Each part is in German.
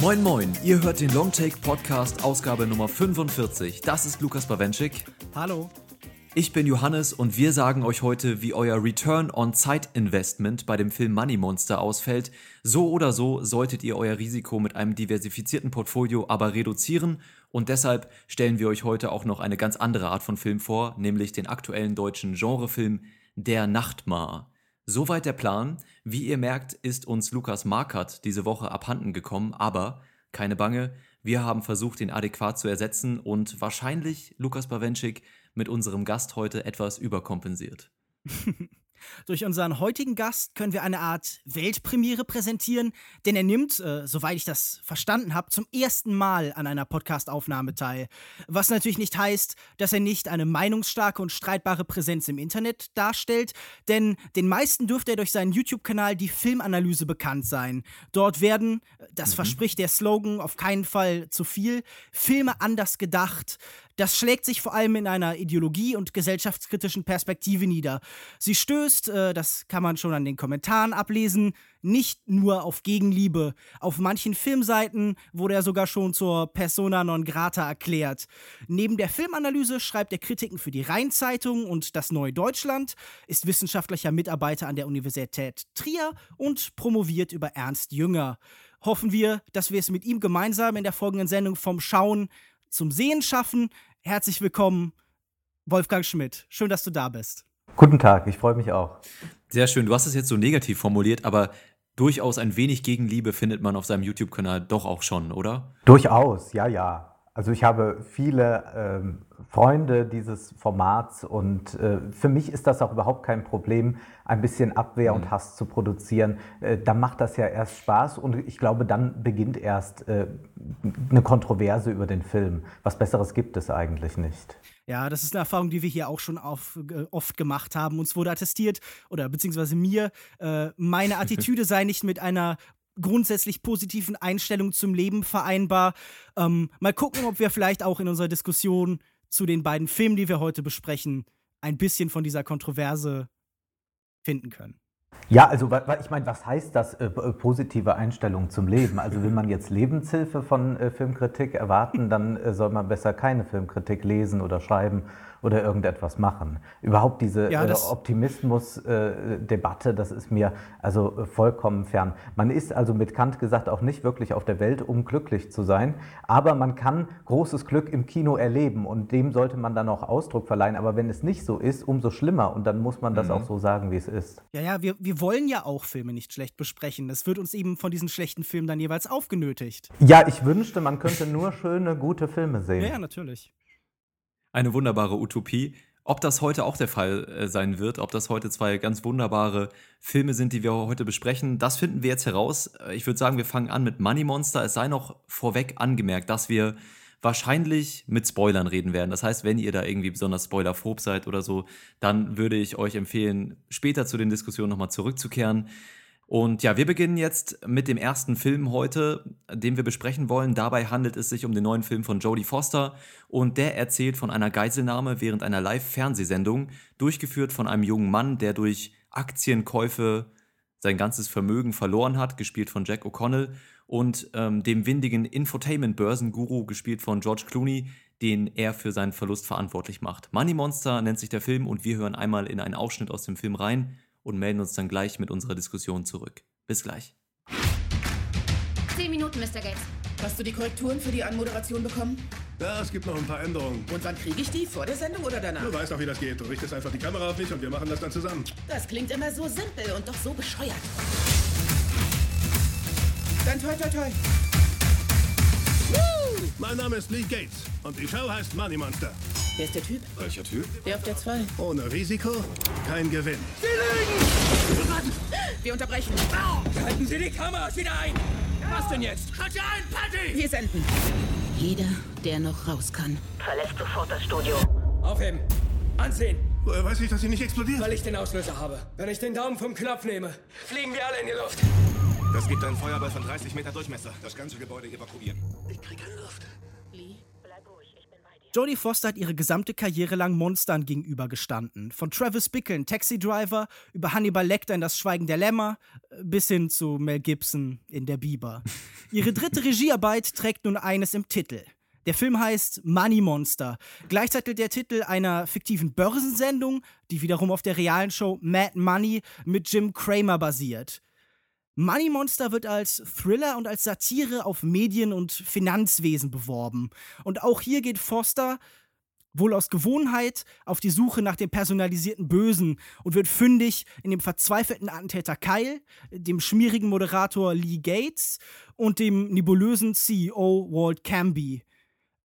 Moin Moin, ihr hört den Longtake Podcast Ausgabe Nummer 45. Das ist Lukas Bawenschik. Hallo. Ich bin Johannes und wir sagen euch heute, wie euer Return on Zeit Investment bei dem Film Money Monster ausfällt. So oder so solltet ihr euer Risiko mit einem diversifizierten Portfolio aber reduzieren und deshalb stellen wir euch heute auch noch eine ganz andere Art von Film vor, nämlich den aktuellen deutschen Genrefilm Der Nachtmar. Soweit der Plan. Wie ihr merkt, ist uns Lukas Markert diese Woche abhanden gekommen, aber keine Bange, wir haben versucht, ihn adäquat zu ersetzen und wahrscheinlich Lukas Bawenschik mit unserem Gast heute etwas überkompensiert. Durch unseren heutigen Gast können wir eine Art Weltpremiere präsentieren, denn er nimmt, äh, soweit ich das verstanden habe, zum ersten Mal an einer Podcastaufnahme teil. Was natürlich nicht heißt, dass er nicht eine meinungsstarke und streitbare Präsenz im Internet darstellt, denn den meisten dürfte er durch seinen YouTube-Kanal die Filmanalyse bekannt sein. Dort werden, das mhm. verspricht der Slogan auf keinen Fall zu viel, Filme anders gedacht, das schlägt sich vor allem in einer ideologie- und gesellschaftskritischen Perspektive nieder. Sie stößt, äh, das kann man schon an den Kommentaren ablesen, nicht nur auf Gegenliebe. Auf manchen Filmseiten wurde er sogar schon zur Persona non grata erklärt. Neben der Filmanalyse schreibt er Kritiken für die Rheinzeitung und das Neue Deutschland, ist wissenschaftlicher Mitarbeiter an der Universität Trier und promoviert über Ernst Jünger. Hoffen wir, dass wir es mit ihm gemeinsam in der folgenden Sendung vom Schauen zum Sehen schaffen. Herzlich willkommen, Wolfgang Schmidt. Schön, dass du da bist. Guten Tag, ich freue mich auch. Sehr schön. Du hast es jetzt so negativ formuliert, aber durchaus ein wenig Gegenliebe findet man auf seinem YouTube-Kanal doch auch schon, oder? Durchaus, ja, ja. Also ich habe viele ähm, Freunde dieses Formats und äh, für mich ist das auch überhaupt kein Problem, ein bisschen Abwehr mhm. und Hass zu produzieren. Äh, dann macht das ja erst Spaß und ich glaube, dann beginnt erst äh, eine Kontroverse über den Film. Was Besseres gibt es eigentlich nicht. Ja, das ist eine Erfahrung, die wir hier auch schon auf, äh, oft gemacht haben. Uns wurde attestiert, oder beziehungsweise mir, äh, meine Attitüde sei nicht mit einer grundsätzlich positiven Einstellung zum Leben vereinbar. Ähm, mal gucken, ob wir vielleicht auch in unserer Diskussion zu den beiden Filmen, die wir heute besprechen, ein bisschen von dieser Kontroverse finden können. Ja, also ich meine, was heißt das äh, positive Einstellung zum Leben? Also will man jetzt Lebenshilfe von äh, Filmkritik erwarten, dann äh, soll man besser keine Filmkritik lesen oder schreiben oder irgendetwas machen. Überhaupt diese ja, äh, Optimismus-Debatte, äh, das ist mir also äh, vollkommen fern. Man ist also mit Kant gesagt auch nicht wirklich auf der Welt, um glücklich zu sein, aber man kann großes Glück im Kino erleben und dem sollte man dann auch Ausdruck verleihen. Aber wenn es nicht so ist, umso schlimmer und dann muss man das mhm. auch so sagen, wie es ist. Ja, ja, wir, wir wollen ja auch Filme nicht schlecht besprechen. Das wird uns eben von diesen schlechten Filmen dann jeweils aufgenötigt. Ja, ich wünschte, man könnte nur schöne, gute Filme sehen. Ja, ja natürlich eine wunderbare Utopie. Ob das heute auch der Fall äh, sein wird, ob das heute zwei ganz wunderbare Filme sind, die wir heute besprechen, das finden wir jetzt heraus. Äh, ich würde sagen, wir fangen an mit Money Monster. Es sei noch vorweg angemerkt, dass wir wahrscheinlich mit Spoilern reden werden. Das heißt, wenn ihr da irgendwie besonders spoilerphob seid oder so, dann würde ich euch empfehlen, später zu den Diskussionen nochmal zurückzukehren. Und ja, wir beginnen jetzt mit dem ersten Film heute, den wir besprechen wollen. Dabei handelt es sich um den neuen Film von Jodie Foster und der erzählt von einer Geiselnahme während einer Live-Fernsehsendung, durchgeführt von einem jungen Mann, der durch Aktienkäufe sein ganzes Vermögen verloren hat, gespielt von Jack O'Connell, und ähm, dem windigen Infotainment-Börsenguru, gespielt von George Clooney, den er für seinen Verlust verantwortlich macht. Money Monster nennt sich der Film und wir hören einmal in einen Ausschnitt aus dem Film rein und melden uns dann gleich mit unserer Diskussion zurück. Bis gleich. Zehn Minuten, Mr. Gates. Hast du die Korrekturen für die Anmoderation bekommen? Ja, es gibt noch ein paar Änderungen. Und wann kriege ich die? Vor der Sendung oder danach? Du weißt doch, wie das geht. Du richtest einfach die Kamera auf mich und wir machen das dann zusammen. Das klingt immer so simpel und doch so bescheuert. Dann toi toi toi. Mein Name ist Lee Gates und die Show heißt Money Monster. Wer ist der Typ? Welcher Typ? Der auf der 2. Ohne Risiko, kein Gewinn. Sie lügen! Wir unterbrechen. Halten Sie die Kameras wieder ein! Was denn jetzt? Halt sie ein, Patty! Wir senden. Jeder, der noch raus kann, verlässt sofort das Studio. Aufheben. Ansehen. Woher weiß ich, dass sie nicht explodiert? Weil ich den Auslöser habe. Wenn ich den Daumen vom Knopf nehme, fliegen wir alle in die Luft. Das gibt einen Feuerball von 30 Meter Durchmesser. Das ganze Gebäude evakuieren. Ich krieg keine Luft. Lee, bleib ruhig. Ich bin bei dir. Jodie Foster hat ihre gesamte Karriere lang Monstern gegenübergestanden. Von Travis Bickle in Taxi Driver über Hannibal Lecter in Das Schweigen der Lämmer äh, bis hin zu Mel Gibson in Der Biber. Ihre dritte Regiearbeit trägt nun eines im Titel. Der Film heißt Money Monster, gleichzeitig der Titel einer fiktiven Börsensendung, die wiederum auf der realen Show Mad Money mit Jim Cramer basiert. Money Monster wird als Thriller und als Satire auf Medien und Finanzwesen beworben. Und auch hier geht Foster wohl aus Gewohnheit auf die Suche nach dem personalisierten Bösen und wird fündig in dem verzweifelten Attentäter Kyle, dem schmierigen Moderator Lee Gates und dem nebulösen CEO Walt Camby.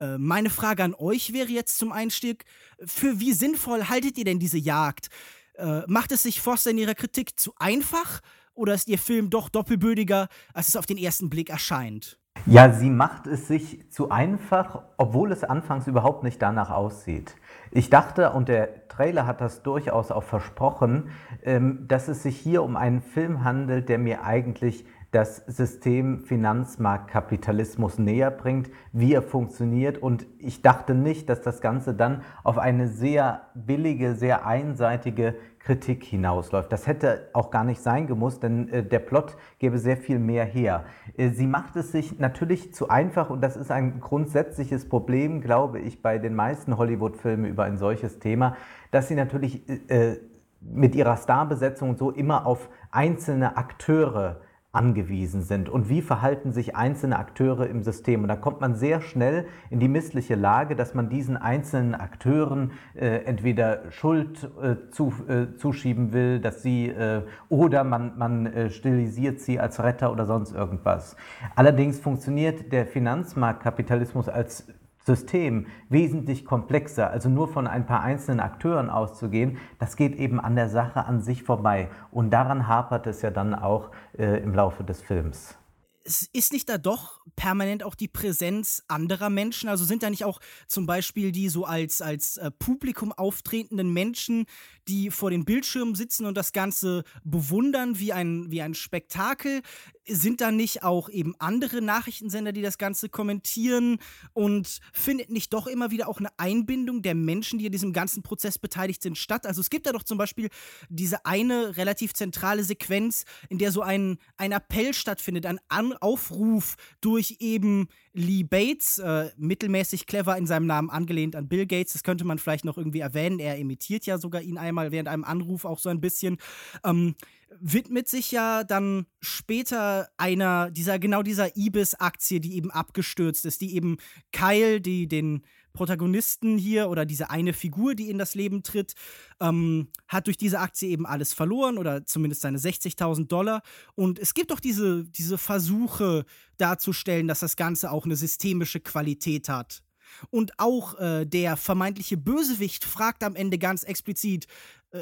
Äh, meine Frage an euch wäre jetzt zum Einstieg, für wie sinnvoll haltet ihr denn diese Jagd? Äh, macht es sich Foster in ihrer Kritik zu einfach oder ist Ihr Film doch doppelbödiger, als es auf den ersten Blick erscheint? Ja, sie macht es sich zu einfach, obwohl es anfangs überhaupt nicht danach aussieht. Ich dachte, und der Trailer hat das durchaus auch versprochen, ähm, dass es sich hier um einen Film handelt, der mir eigentlich das System Finanzmarktkapitalismus näher bringt, wie er funktioniert. Und ich dachte nicht, dass das Ganze dann auf eine sehr billige, sehr einseitige Kritik hinausläuft. Das hätte auch gar nicht sein gemusst, denn äh, der Plot gäbe sehr viel mehr her. Äh, sie macht es sich natürlich zu einfach und das ist ein grundsätzliches Problem, glaube ich, bei den meisten Hollywood-Filmen über ein solches Thema, dass sie natürlich äh, mit ihrer Starbesetzung so immer auf einzelne Akteure angewiesen sind und wie verhalten sich einzelne Akteure im System. Und da kommt man sehr schnell in die missliche Lage, dass man diesen einzelnen Akteuren äh, entweder Schuld äh, zu, äh, zuschieben will, dass sie äh, oder man, man äh, stilisiert sie als Retter oder sonst irgendwas. Allerdings funktioniert der Finanzmarktkapitalismus als System wesentlich komplexer, also nur von ein paar einzelnen Akteuren auszugehen, das geht eben an der Sache an sich vorbei. Und daran hapert es ja dann auch äh, im Laufe des Films. Ist nicht da doch permanent auch die Präsenz anderer Menschen? Also sind da nicht auch zum Beispiel die so als, als äh, Publikum auftretenden Menschen, die vor den Bildschirmen sitzen und das Ganze bewundern wie ein, wie ein Spektakel? Sind da nicht auch eben andere Nachrichtensender, die das Ganze kommentieren? Und findet nicht doch immer wieder auch eine Einbindung der Menschen, die in diesem ganzen Prozess beteiligt sind, statt? Also es gibt da doch zum Beispiel diese eine relativ zentrale Sequenz, in der so ein, ein Appell stattfindet, ein Aufruf durch eben Lee Bates, äh, mittelmäßig clever in seinem Namen angelehnt an Bill Gates. Das könnte man vielleicht noch irgendwie erwähnen. Er imitiert ja sogar ihn einmal während einem Anruf auch so ein bisschen. Ähm, widmet sich ja dann später einer dieser genau dieser Ibis-Aktie, die eben abgestürzt ist, die eben Kyle, die den Protagonisten hier oder diese eine Figur, die in das Leben tritt, ähm, hat durch diese Aktie eben alles verloren oder zumindest seine 60.000 Dollar. Und es gibt doch diese, diese Versuche darzustellen, dass das Ganze auch eine systemische Qualität hat. Und auch äh, der vermeintliche Bösewicht fragt am Ende ganz explizit,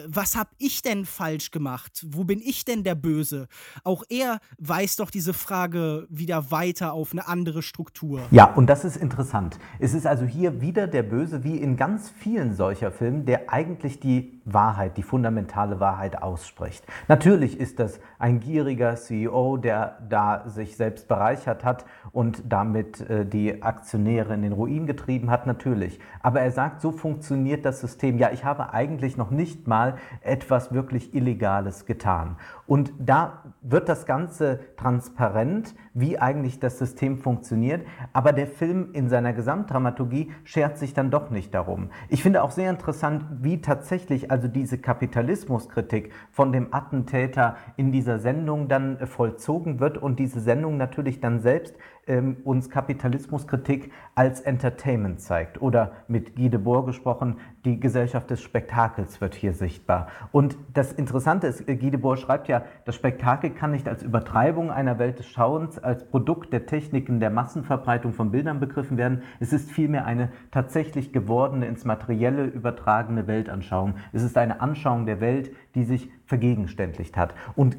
was hab ich denn falsch gemacht? Wo bin ich denn der Böse? Auch er weist doch diese Frage wieder weiter auf eine andere Struktur. Ja, und das ist interessant. Es ist also hier wieder der Böse, wie in ganz vielen solcher Filmen, der eigentlich die Wahrheit, die fundamentale Wahrheit ausspricht. Natürlich ist das ein gieriger CEO, der da sich selbst bereichert hat und damit äh, die Aktionäre in den Ruin getrieben hat, natürlich. Aber er sagt, so funktioniert das System. Ja, ich habe eigentlich noch nicht mal etwas wirklich Illegales getan. Und da wird das Ganze transparent, wie eigentlich das System funktioniert. Aber der Film in seiner Gesamtdramaturgie schert sich dann doch nicht darum. Ich finde auch sehr interessant, wie tatsächlich also diese Kapitalismuskritik von dem Attentäter in dieser Sendung dann vollzogen wird und diese Sendung natürlich dann selbst ähm, uns Kapitalismuskritik als Entertainment zeigt. Oder mit Guy Debord gesprochen, die Gesellschaft des Spektakels wird hier sichtbar. Und das Interessante ist, äh, Guy Debord schreibt ja, das Spektakel kann nicht als Übertreibung einer Welt des Schauens, als Produkt der Techniken der Massenverbreitung von Bildern begriffen werden. Es ist vielmehr eine tatsächlich gewordene, ins Materielle übertragene Weltanschauung. Es ist eine Anschauung der Welt, die sich vergegenständlicht hat. Und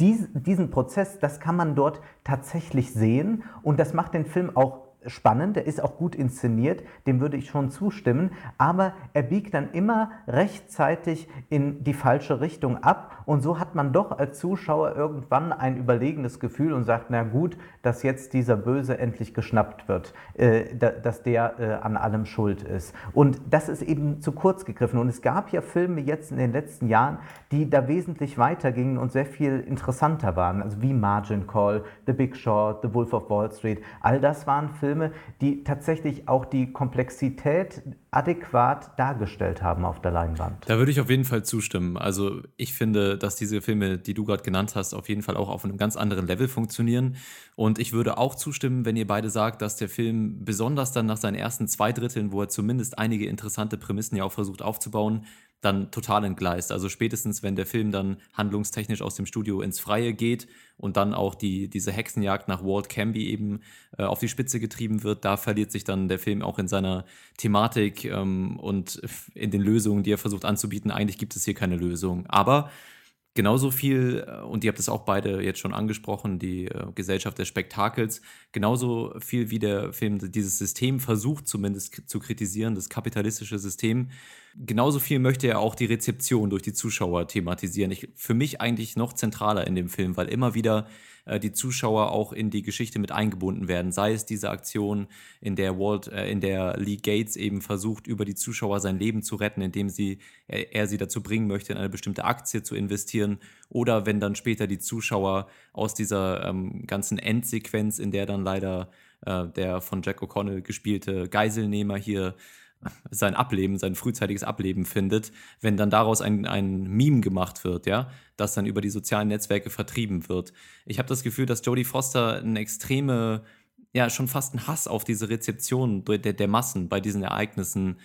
diesen Prozess, das kann man dort tatsächlich sehen. Und das macht den Film auch spannend, der ist auch gut inszeniert, dem würde ich schon zustimmen, aber er biegt dann immer rechtzeitig in die falsche Richtung ab und so hat man doch als Zuschauer irgendwann ein überlegenes Gefühl und sagt, na gut, dass jetzt dieser Böse endlich geschnappt wird, äh, dass der äh, an allem schuld ist. Und das ist eben zu kurz gegriffen und es gab ja Filme jetzt in den letzten Jahren, die da wesentlich weitergingen und sehr viel interessanter waren, also wie Margin Call, The Big Short, The Wolf of Wall Street, all das waren Filme, Filme, die tatsächlich auch die Komplexität adäquat dargestellt haben auf der Leinwand. Da würde ich auf jeden Fall zustimmen. Also ich finde, dass diese Filme, die du gerade genannt hast, auf jeden Fall auch auf einem ganz anderen Level funktionieren. Und ich würde auch zustimmen, wenn ihr beide sagt, dass der Film besonders dann nach seinen ersten zwei Dritteln, wo er zumindest einige interessante Prämissen ja auch versucht aufzubauen, dann total entgleist. Also spätestens, wenn der Film dann handlungstechnisch aus dem Studio ins Freie geht und dann auch die, diese Hexenjagd nach Walt Canby eben äh, auf die Spitze getrieben wird, da verliert sich dann der Film auch in seiner Thematik ähm, und in den Lösungen, die er versucht anzubieten. Eigentlich gibt es hier keine Lösung. Aber genauso viel, äh, und ihr habt es auch beide jetzt schon angesprochen, die äh, Gesellschaft des Spektakels, genauso viel wie der Film dieses System versucht zumindest zu kritisieren, das kapitalistische System, genauso viel möchte er auch die Rezeption durch die Zuschauer thematisieren. Ich, für mich eigentlich noch zentraler in dem Film, weil immer wieder äh, die Zuschauer auch in die Geschichte mit eingebunden werden. Sei es diese Aktion, in der Walt, äh, in der Lee Gates eben versucht, über die Zuschauer sein Leben zu retten, indem sie, er, er sie dazu bringen möchte, in eine bestimmte Aktie zu investieren. Oder wenn dann später die Zuschauer aus dieser ähm, ganzen Endsequenz, in der dann leider äh, der von Jack O'Connell gespielte Geiselnehmer hier sein Ableben, sein frühzeitiges Ableben findet, wenn dann daraus ein, ein Meme gemacht wird, ja, das dann über die sozialen Netzwerke vertrieben wird. Ich habe das Gefühl, dass Jodie Foster eine extreme, ja, schon fast einen Hass auf diese Rezeption der, der Massen bei diesen Ereignissen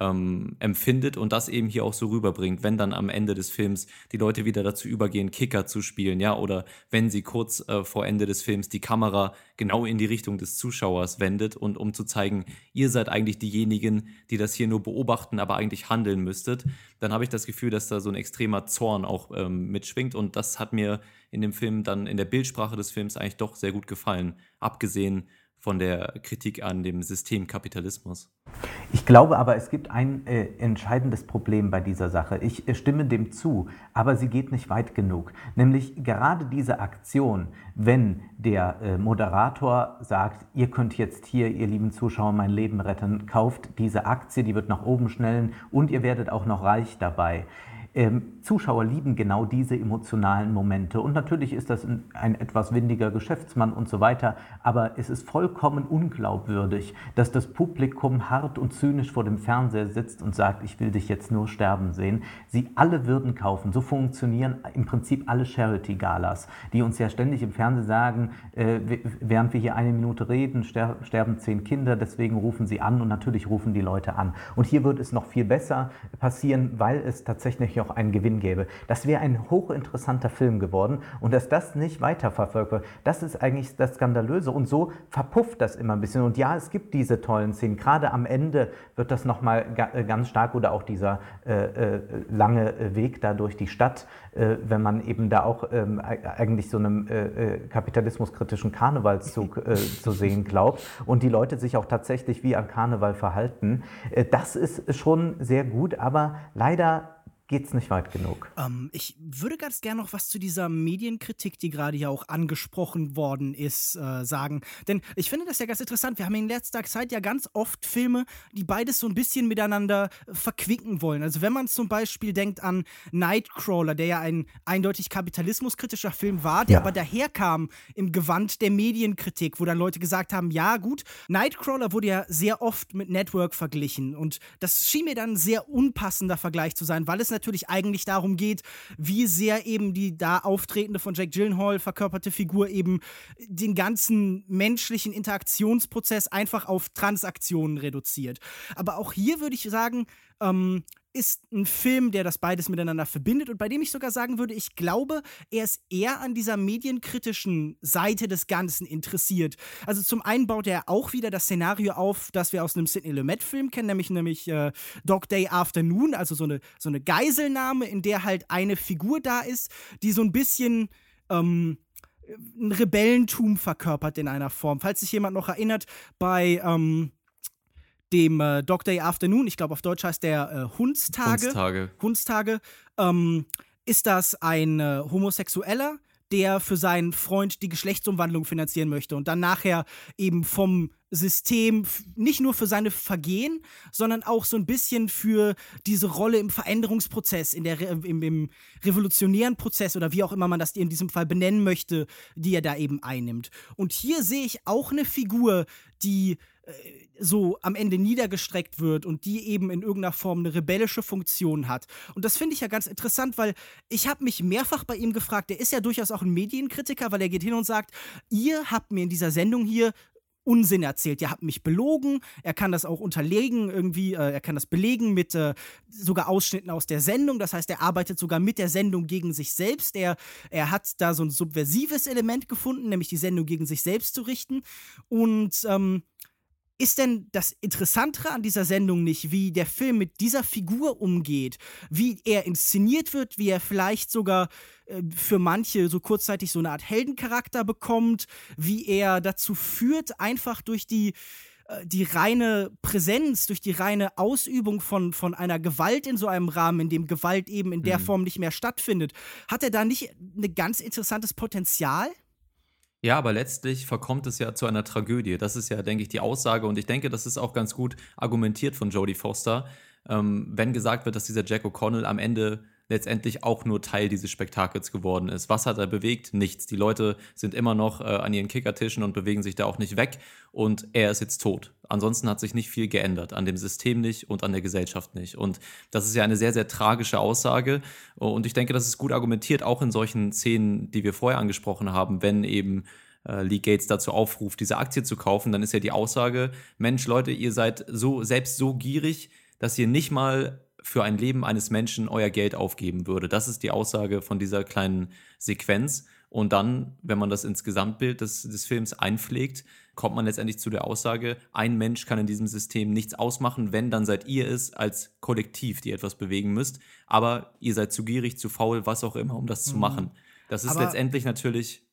ähm, empfindet und das eben hier auch so rüberbringt, wenn dann am Ende des Films die Leute wieder dazu übergehen, Kicker zu spielen, ja, oder wenn sie kurz äh, vor Ende des Films die Kamera genau in die Richtung des Zuschauers wendet und um zu zeigen, ihr seid eigentlich diejenigen, die das hier nur beobachten, aber eigentlich handeln müsstet, dann habe ich das Gefühl, dass da so ein extremer Zorn auch ähm, mitschwingt und das hat mir in dem Film dann in der Bildsprache des Films eigentlich doch sehr gut gefallen, abgesehen von der Kritik an dem System Kapitalismus. Ich glaube aber, es gibt ein äh, entscheidendes Problem bei dieser Sache. Ich äh, stimme dem zu, aber sie geht nicht weit genug. Nämlich gerade diese Aktion, wenn der äh, Moderator sagt, ihr könnt jetzt hier, ihr lieben Zuschauer, mein Leben retten, kauft diese Aktie, die wird nach oben schnellen und ihr werdet auch noch reich dabei. Ähm, Zuschauer lieben genau diese emotionalen Momente. Und natürlich ist das ein, ein, etwas windiger Geschäftsmann und so weiter. Aber es ist vollkommen unglaubwürdig, dass das Publikum hart und zynisch vor dem Fernseher sitzt und sagt, ich will dich jetzt nur sterben sehen. Sie alle würden kaufen. So funktionieren im Prinzip alle Charity-Galas, die uns ja ständig im Fernsehen sagen, äh, während wir hier eine Minute reden, ster sterben zehn Kinder, deswegen rufen sie an und natürlich rufen die Leute an. Und hier wird es noch viel besser passieren, weil es tatsächlich auch einen Gewinn gäbe. Das wäre ein hochinteressanter Film geworden und dass das nicht weiterverfolgt wird, das ist eigentlich das Skandalöse und so verpufft das immer ein bisschen. Und ja, es gibt diese tollen Szenen. Gerade am Ende wird das nochmal äh, ganz stark oder auch dieser äh, äh, lange Weg da durch die Stadt, äh, wenn man eben da auch ähm, eigentlich so einem äh, äh, kapitalismuskritischen Karnevalszug zu sehen glaubt und die Leute sich auch tatsächlich wie an Karneval verhalten. das ist schon sehr gut, aber leider geht es nicht weit genug. Ähm, ich würde ganz gerne noch was zu dieser Medienkritik, die gerade ja auch angesprochen worden ist, äh, sagen. Denn ich finde das ja ganz interessant. Wir haben in letzter Zeit ja ganz oft Filme, die beides so ein bisschen miteinander verquicken wollen. Also wenn man zum Beispiel denkt an Nightcrawler, der ja ein eindeutig kapitalismuskritischer Film war, der ja. aber daherkam im Gewand der Medienkritik, wo dann Leute gesagt haben, ja gut, Nightcrawler wurde ja sehr oft mit Network verglichen und das schien mir dann ein sehr unpassender Vergleich zu sein, weil es natürlich natürlich eigentlich darum geht, wie sehr eben die da auftretende von Jack Gyllenhaal verkörperte Figur eben den ganzen menschlichen Interaktionsprozess einfach auf Transaktionen reduziert. Aber auch hier würde ich sagen, ähm, ist ein Film, der das beides miteinander verbindet und bei dem ich sogar sagen würde, ich glaube, er ist eher an dieser medienkritischen Seite des Ganzen interessiert. Also zum einen baut er auch wieder das Szenario auf, das wir aus einem Sidney Lumet-Film kennen, nämlich, nämlich äh, Dog Day Afternoon, also so eine, so eine Geiselnahme, in der halt eine Figur da ist, die so ein bisschen ähm, ein Rebellentum verkörpert in einer Form. Falls sich jemand noch erinnert, bei ähm, dem äh, Dog Day Afternoon, ich glaube auf Deutsch heißt der äh, Hundstage. Hundstage. Hundstage. Ähm, ist das ein äh, Homosexueller, der für seinen Freund die Geschlechtsumwandlung finanzieren möchte und dann nachher eben vom System nicht nur für seine Vergehen, sondern auch so ein bisschen für diese Rolle im Veränderungsprozess, in der, im, im revolutionären Prozess oder wie auch immer man das in diesem Fall benennen möchte, die er da eben einnimmt. Und hier sehe ich auch eine Figur, die äh, so am Ende niedergestreckt wird und die eben in irgendeiner Form eine rebellische Funktion hat. Und das finde ich ja ganz interessant, weil ich habe mich mehrfach bei ihm gefragt, der ist ja durchaus auch ein Medienkritiker, weil er geht hin und sagt, ihr habt mir in dieser Sendung hier Unsinn erzählt. Ihr habt mich belogen. Er kann das auch unterlegen, irgendwie, äh, er kann das belegen mit äh, sogar Ausschnitten aus der Sendung. Das heißt, er arbeitet sogar mit der Sendung gegen sich selbst. Er, er hat da so ein subversives Element gefunden, nämlich die Sendung gegen sich selbst zu richten. Und ähm, ist denn das Interessantere an dieser Sendung nicht, wie der Film mit dieser Figur umgeht, wie er inszeniert wird, wie er vielleicht sogar äh, für manche so kurzzeitig so eine Art Heldencharakter bekommt, wie er dazu führt, einfach durch die äh, die reine Präsenz, durch die reine Ausübung von, von einer Gewalt in so einem Rahmen, in dem Gewalt eben in der mhm. Form nicht mehr stattfindet, hat er da nicht ein ganz interessantes Potenzial? Ja, aber letztlich verkommt es ja zu einer Tragödie. Das ist ja, denke ich, die Aussage. Und ich denke, das ist auch ganz gut argumentiert von Jodie Foster, ähm, wenn gesagt wird, dass dieser Jack O'Connell am Ende letztendlich auch nur Teil dieses Spektakels geworden ist. Was hat er bewegt? Nichts. Die Leute sind immer noch äh, an ihren Kickertischen und bewegen sich da auch nicht weg. Und er ist jetzt tot. Ansonsten hat sich nicht viel geändert. An dem System nicht und an der Gesellschaft nicht. Und das ist ja eine sehr, sehr tragische Aussage. Und ich denke, das ist gut argumentiert, auch in solchen Szenen, die wir vorher angesprochen haben, wenn eben äh, Lee Gates dazu aufruft, diese Aktie zu kaufen, dann ist ja die Aussage, Mensch, Leute, ihr seid so selbst so gierig, dass ihr nicht mal für ein Leben eines Menschen euer Geld aufgeben würde. Das ist die Aussage von dieser kleinen Sequenz. Und dann, wenn man das ins Gesamtbild des, des Films einpflegt, kommt man letztendlich zu der Aussage, ein Mensch kann in diesem System nichts ausmachen, wenn, dann seid ihr es als Kollektiv, die etwas bewegen müsst. Aber ihr seid zu gierig, zu faul, was auch immer, um das mhm. zu machen. Das ist Aber letztendlich natürlich,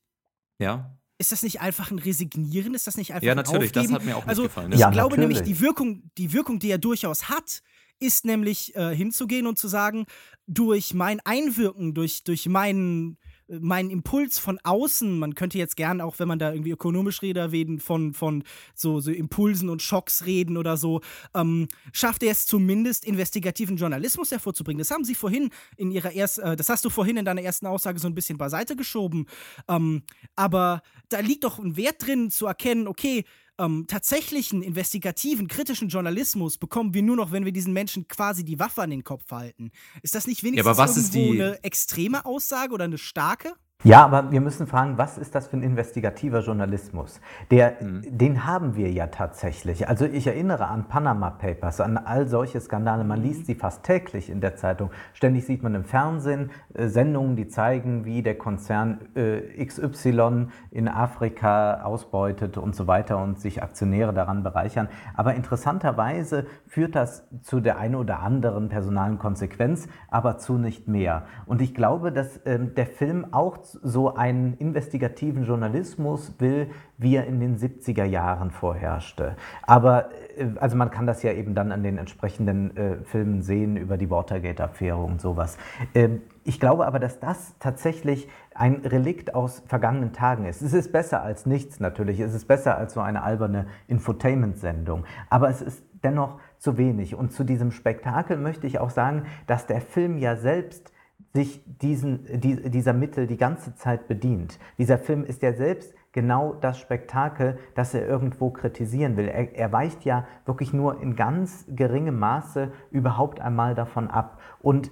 ja ist das nicht einfach ein Resignieren? Ist das nicht einfach ja, natürlich, ein Aufgeben? das hat mir auch nicht also, gefallen. Ich ja, glaube natürlich. nämlich, die Wirkung, die Wirkung, die er durchaus hat, ist nämlich äh, hinzugehen und zu sagen, durch mein Einwirken, durch, durch meinen mein Impuls von außen, man könnte jetzt gern auch, wenn man da irgendwie ökonomisch reden, von, von so, so Impulsen und Schocks reden oder so, ähm, schafft er es zumindest, investigativen Journalismus hervorzubringen. Das haben sie vorhin in ihrer ersten, äh, das hast du vorhin in deiner ersten Aussage so ein bisschen beiseite geschoben. Ähm, aber da liegt doch ein Wert drin zu erkennen, okay, ähm, tatsächlichen investigativen, kritischen Journalismus bekommen wir nur noch, wenn wir diesen Menschen quasi die Waffe an den Kopf halten. Ist das nicht wenigstens ja, irgendwo eine extreme Aussage oder eine starke? Ja, aber wir müssen fragen, was ist das für ein investigativer Journalismus? Der, mhm. Den haben wir ja tatsächlich. Also ich erinnere an Panama Papers, an all solche Skandale. Man liest sie fast täglich in der Zeitung. Ständig sieht man im Fernsehen äh, Sendungen, die zeigen, wie der Konzern äh, XY in Afrika ausbeutet und so weiter und sich Aktionäre daran bereichern. Aber interessanterweise führt das zu der einen oder anderen personalen Konsequenz, aber zu nicht mehr. Und ich glaube, dass äh, der Film auch so einen investigativen Journalismus will, wie er in den 70er Jahren vorherrschte. Aber äh, also man kann das ja eben dann an den entsprechenden äh, Filmen sehen über die Watergate-Affäre und sowas. Ähm, ich glaube aber, dass das tatsächlich ein Relikt aus vergangenen Tagen ist. Es ist besser als nichts natürlich. Es ist besser als so eine alberne Infotainment-Sendung. Aber es ist dennoch zu wenig. Und zu diesem Spektakel möchte ich auch sagen, dass der Film ja selbst sich diesen, die, dieser Mittel die ganze Zeit bedient. Dieser Film ist ja selbst genau das Spektakel, das er irgendwo kritisieren will. Er, er, weicht ja wirklich nur in ganz geringem Maße überhaupt einmal davon ab. Und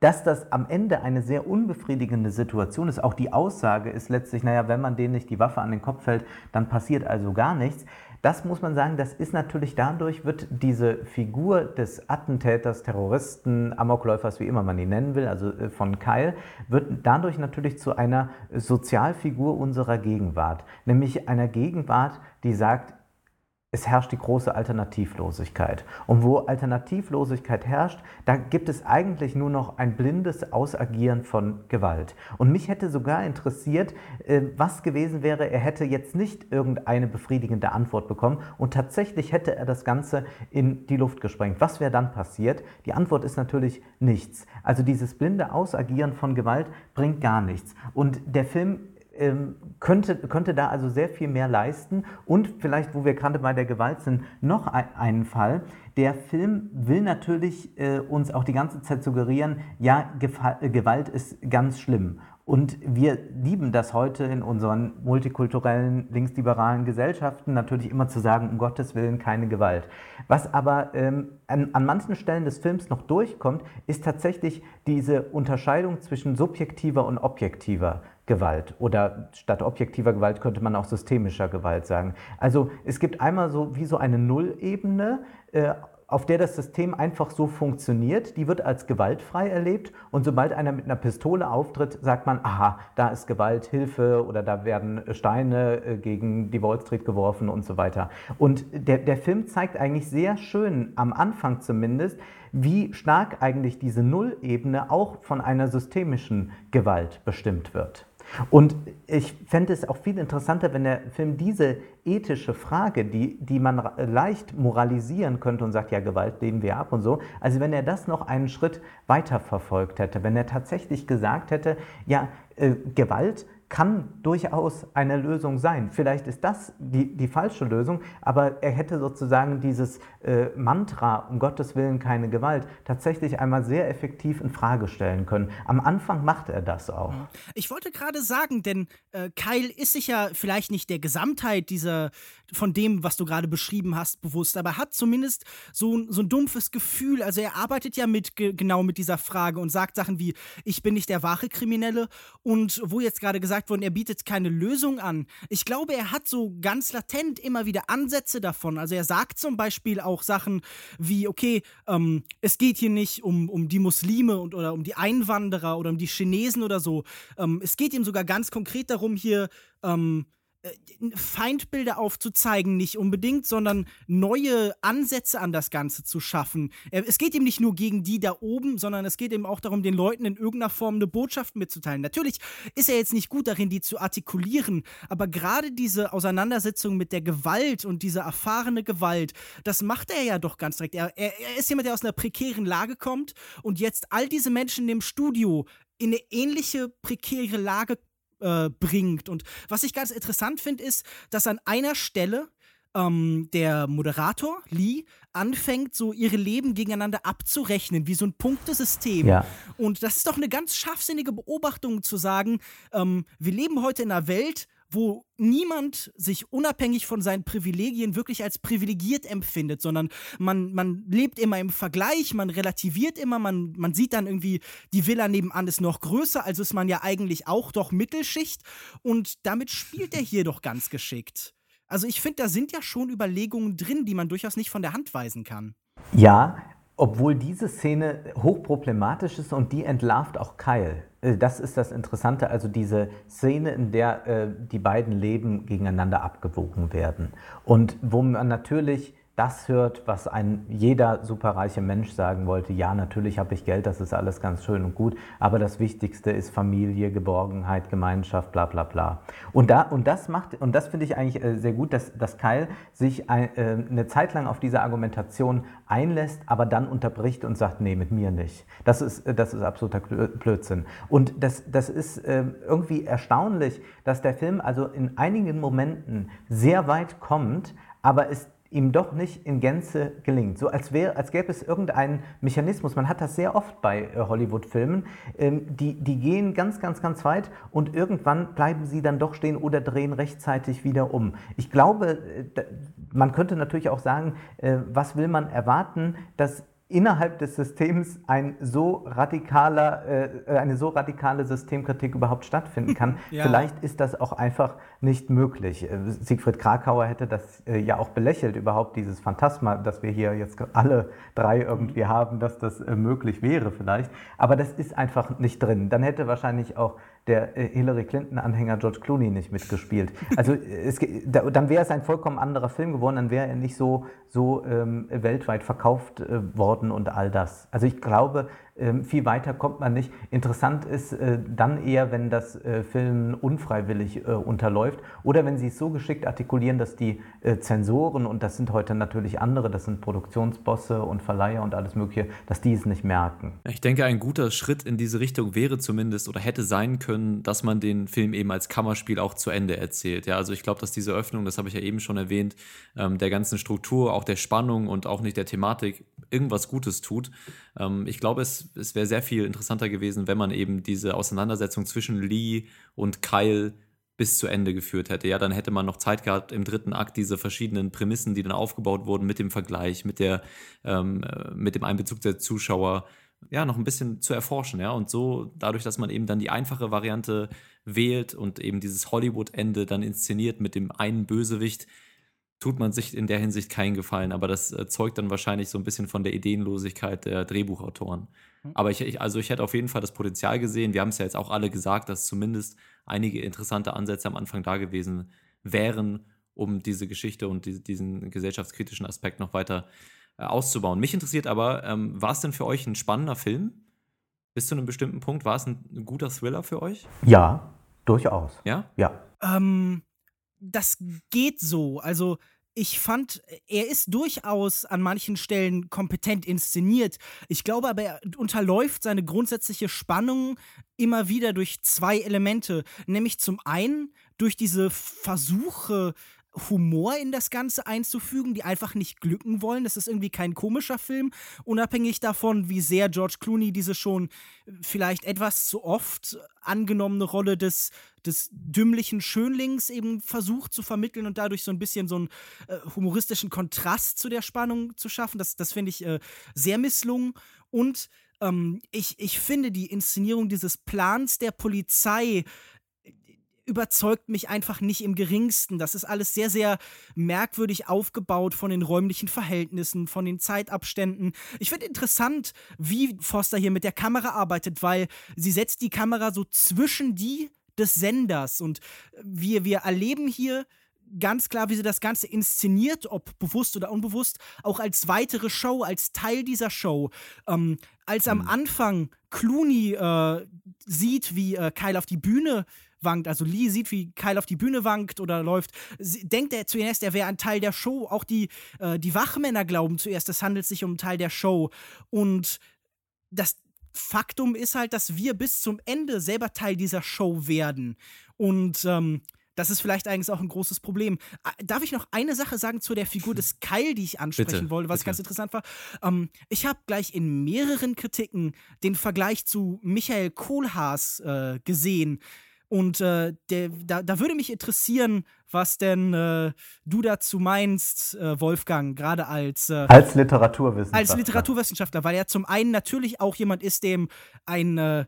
dass das am Ende eine sehr unbefriedigende Situation ist, auch die Aussage ist letztlich, naja, wenn man denen nicht die Waffe an den Kopf hält, dann passiert also gar nichts. Das muss man sagen, das ist natürlich dadurch, wird diese Figur des Attentäters, Terroristen, Amokläufers, wie immer man ihn nennen will, also äh, von Keil, wird dadurch natürlich zu einer Sozialfigur unserer Gegenwart. Nämlich einer Gegenwart, die sagt, es herrscht die große Alternativlosigkeit. Und wo Alternativlosigkeit herrscht, da gibt es eigentlich nur noch ein blindes Ausagieren von Gewalt. Und mich hätte sogar interessiert, äh, was gewesen wäre, er hätte jetzt nicht irgendeine befriedigende Antwort bekommen und tatsächlich hätte er das Ganze in die Luft gesprengt. Was wäre dann passiert? Die Antwort ist natürlich nichts. Also dieses blinde Ausagieren von Gewalt bringt gar nichts. Und der Film könnte, könnte da also sehr viel mehr leisten. Und vielleicht, wo wir gerade bei der Gewalt sind, noch ein, einen Fall. Der Film will natürlich äh, uns auch die ganze Zeit suggerieren, ja, Gefa äh, Gewalt ist ganz schlimm. Und wir lieben das heute in unseren multikulturellen, linksliberalen Gesellschaften natürlich immer zu sagen, um Gottes Willen keine Gewalt. Was aber ähm, an, an manchen Stellen des Films noch durchkommt, ist tatsächlich diese Unterscheidung zwischen subjektiver und objektiver Gewalt. Oder statt objektiver Gewalt könnte man auch systemischer Gewalt sagen. Also es gibt einmal so wie so eine Nullebene, äh, auf der das System einfach so funktioniert, die wird als gewaltfrei erlebt und sobald einer mit einer Pistole auftritt, sagt man, aha, da ist Gewalt, Hilfe oder da werden Steine äh, gegen die Wall Street geworfen und so weiter. Und der, der Film zeigt eigentlich sehr schön, am Anfang zumindest, wie stark eigentlich diese Nullebene auch von einer systemischen Gewalt bestimmt wird. Und ich fände es auch viel interessanter, wenn der Film diese ethische Frage, die, die man leicht moralisieren könnte und sagt, ja, Gewalt lehnen wir ab und so, also wenn er das noch einen Schritt weiter verfolgt hätte, wenn er tatsächlich gesagt hätte, ja, äh, Gewalt kann durchaus eine Lösung sein. Vielleicht ist das die, die falsche Lösung, aber er hätte sozusagen dieses äh, Mantra, um Gottes Willen keine Gewalt, tatsächlich einmal sehr effektiv in Frage stellen können. Am Anfang macht er das auch. Ich wollte gerade sagen, denn äh, Kyle ist sich ja vielleicht nicht der Gesamtheit dieser, von dem, was du gerade beschrieben hast, bewusst, aber hat zumindest so, so ein dumpfes Gefühl. Also er arbeitet ja mit genau mit dieser Frage und sagt Sachen wie, ich bin nicht der wahre Kriminelle und wo jetzt gerade gesagt gesagt worden, er bietet keine Lösung an. Ich glaube, er hat so ganz latent immer wieder Ansätze davon. Also er sagt zum Beispiel auch Sachen wie, okay, ähm, es geht hier nicht um, um die Muslime und, oder um die Einwanderer oder um die Chinesen oder so. Ähm, es geht ihm sogar ganz konkret darum, hier ähm, äh, Feindbilder aufzuzeigen, nicht unbedingt, sondern neue Ansätze an das Ganze zu schaffen. Es geht ihm nicht nur gegen die da oben, sondern es geht ihm auch darum, den Leuten in irgendeiner Form eine Botschaft mitzuteilen. Natürlich ist er jetzt nicht gut darin, die zu artikulieren, aber gerade diese Auseinandersetzung mit der Gewalt und diese erfahrene Gewalt, das macht er ja doch ganz direkt. Er, er, er ist jemand, der aus einer prekären Lage kommt und jetzt all diese Menschen im Studio in eine ähnliche prekäre Lage äh, bringt. Und was ich ganz interessant finde, ist, dass an einer Stelle ähm, der Moderator Lee anfängt, so ihre Leben gegeneinander abzurechnen, wie so ein Punktesystem. Ja. Und das ist doch eine ganz scharfsinnige Beobachtung zu sagen, ähm, wir leben heute in einer Welt, wo niemand sich unabhängig von seinen Privilegien wirklich als privilegiert empfindet, sondern man, man lebt immer im Vergleich, man relativiert immer, man, man sieht dann irgendwie, die Villa nebenan ist noch größer, also ist man ja eigentlich auch doch Mittelschicht und damit spielt er hier doch ganz geschickt. Also ich finde, da sind ja schon Überlegungen drin, die man durchaus nicht von der Hand weisen kann. Ja, obwohl diese Szene hochproblematisch ist und die entlarvt auch Kyle. Äh, das ist das Interessante, also diese Szene, in der äh, die beiden Leben gegeneinander abgewogen werden. Und wo man natürlich das hört, was ein jeder superreiche Mensch sagen wollte, ja, natürlich habe ich Geld, das ist alles ganz schön und gut, aber das Wichtigste ist Familie, Geborgenheit, Gemeinschaft, bla bla bla. Und, da, und das macht, und das finde ich eigentlich äh, sehr gut, dass, dass Kyle sich äh, eine Zeit lang auf diese Argumentation einlässt, aber dann unterbricht und sagt, nee, mit mir nicht. Das ist, das ist absoluter Blödsinn. Und das, das ist äh, irgendwie erstaunlich, dass der Film also in einigen Momenten sehr weit kommt, aber es ihm doch nicht in Gänze gelingt. So als, wär, als gäbe es irgendeinen Mechanismus. Man hat das sehr oft bei äh, Hollywood-Filmen. Ähm, die, die gehen ganz, ganz, ganz weit und irgendwann bleiben sie dann doch stehen oder drehen rechtzeitig wieder um. Ich glaube, äh, man könnte natürlich auch sagen, äh, was will man erwarten, dass innerhalb des Systems ein so radikaler, äh, eine so radikale Systemkritik überhaupt stattfinden kann. ja. Vielleicht ist das auch einfach nicht möglich. Äh, Siegfried Krakauer hätte das äh, ja auch belächelt, überhaupt dieses Phantasma, das wir hier jetzt alle drei irgendwie haben, dass das äh, möglich wäre vielleicht. Aber das ist einfach nicht drin. Dann hätte wahrscheinlich auch der äh, Hillary Clinton-Anhänger George Clooney nicht mitgespielt. Also es, da, dann wäre es ein vollkommen anderer Film geworden, dann wäre er nicht so, so ähm, weltweit verkauft äh, worden und all das. Also ich glaube, viel weiter kommt man nicht. Interessant ist äh, dann eher, wenn das äh, Film unfreiwillig äh, unterläuft oder wenn sie es so geschickt artikulieren, dass die Zensoren, und das sind heute natürlich andere, das sind Produktionsbosse und Verleiher und alles Mögliche, dass die es nicht merken. Ich denke, ein guter Schritt in diese Richtung wäre zumindest oder hätte sein können, dass man den Film eben als Kammerspiel auch zu Ende erzählt. Ja, also ich glaube, dass diese Öffnung, das habe ich ja eben schon erwähnt, ähm, der ganzen Struktur, auch der Spannung und auch nicht der Thematik irgendwas Gutes tut. Ähm, ich glaube, es, es wäre sehr viel interessanter gewesen, wenn man eben diese Auseinandersetzung zwischen Lee und Kyle bis zu Ende geführt hätte. Ja, dann hätte man noch Zeit gehabt, im dritten Akt diese verschiedenen Prämissen, die dann aufgebaut wurden, mit dem Vergleich, mit, der, ähm, äh, mit dem Einbezug der Zuschauer, ja, noch ein bisschen zu erforschen, ja. Und so, dadurch, dass man eben dann die einfache Variante wählt und eben dieses Hollywood-Ende dann inszeniert mit dem einen Bösewicht, tut man sich in der Hinsicht keinen Gefallen, aber das äh, zeugt dann wahrscheinlich so ein bisschen von der Ideenlosigkeit der Drehbuchautoren. Mhm. Aber ich, ich, also ich hätte auf jeden Fall das Potenzial gesehen. Wir haben es ja jetzt auch alle gesagt, dass zumindest einige interessante Ansätze am Anfang da gewesen wären, um diese Geschichte und die, diesen gesellschaftskritischen Aspekt noch weiter äh, auszubauen. Mich interessiert aber, ähm, war es denn für euch ein spannender Film? Bis zu einem bestimmten Punkt war es ein, ein guter Thriller für euch? Ja, durchaus. Ja? Ja. Ähm, das geht so. Also ich fand, er ist durchaus an manchen Stellen kompetent inszeniert. Ich glaube aber, er unterläuft seine grundsätzliche Spannung immer wieder durch zwei Elemente. Nämlich zum einen durch diese Versuche, Humor in das Ganze einzufügen, die einfach nicht glücken wollen. Das ist irgendwie kein komischer Film, unabhängig davon, wie sehr George Clooney diese schon vielleicht etwas zu oft angenommene Rolle des, des dümmlichen Schönlings eben versucht zu vermitteln und dadurch so ein bisschen so einen äh, humoristischen Kontrast zu der Spannung zu schaffen. Das, das finde ich äh, sehr misslungen. Und ähm, ich, ich finde die Inszenierung dieses Plans der Polizei überzeugt mich einfach nicht im geringsten. Das ist alles sehr, sehr merkwürdig aufgebaut von den räumlichen Verhältnissen, von den Zeitabständen. Ich finde interessant, wie Foster hier mit der Kamera arbeitet, weil sie setzt die Kamera so zwischen die des Senders und wir, wir erleben hier ganz klar, wie sie das Ganze inszeniert, ob bewusst oder unbewusst, auch als weitere Show, als Teil dieser Show. Ähm, als am mhm. Anfang Clooney äh, sieht, wie äh, Kyle auf die Bühne wankt, also Lee sieht, wie Kyle auf die Bühne wankt oder läuft, denkt er zuerst, er wäre ein Teil der Show. Auch die, äh, die Wachmänner glauben zuerst, es handelt sich um einen Teil der Show. Und das Faktum ist halt, dass wir bis zum Ende selber Teil dieser Show werden. Und ähm, das ist vielleicht eigentlich auch ein großes Problem. Ah, darf ich noch eine Sache sagen zu der Figur des Kyle, die ich ansprechen bitte, wollte, was bitte. ganz interessant war? Ähm, ich habe gleich in mehreren Kritiken den Vergleich zu Michael Kohlhaas äh, gesehen, und äh, der, da, da würde mich interessieren, was denn äh, du dazu meinst, äh, Wolfgang, gerade als äh, als Literaturwissenschaftler. Als Literaturwissenschaftler, weil er zum einen natürlich auch jemand ist, dem ein, äh,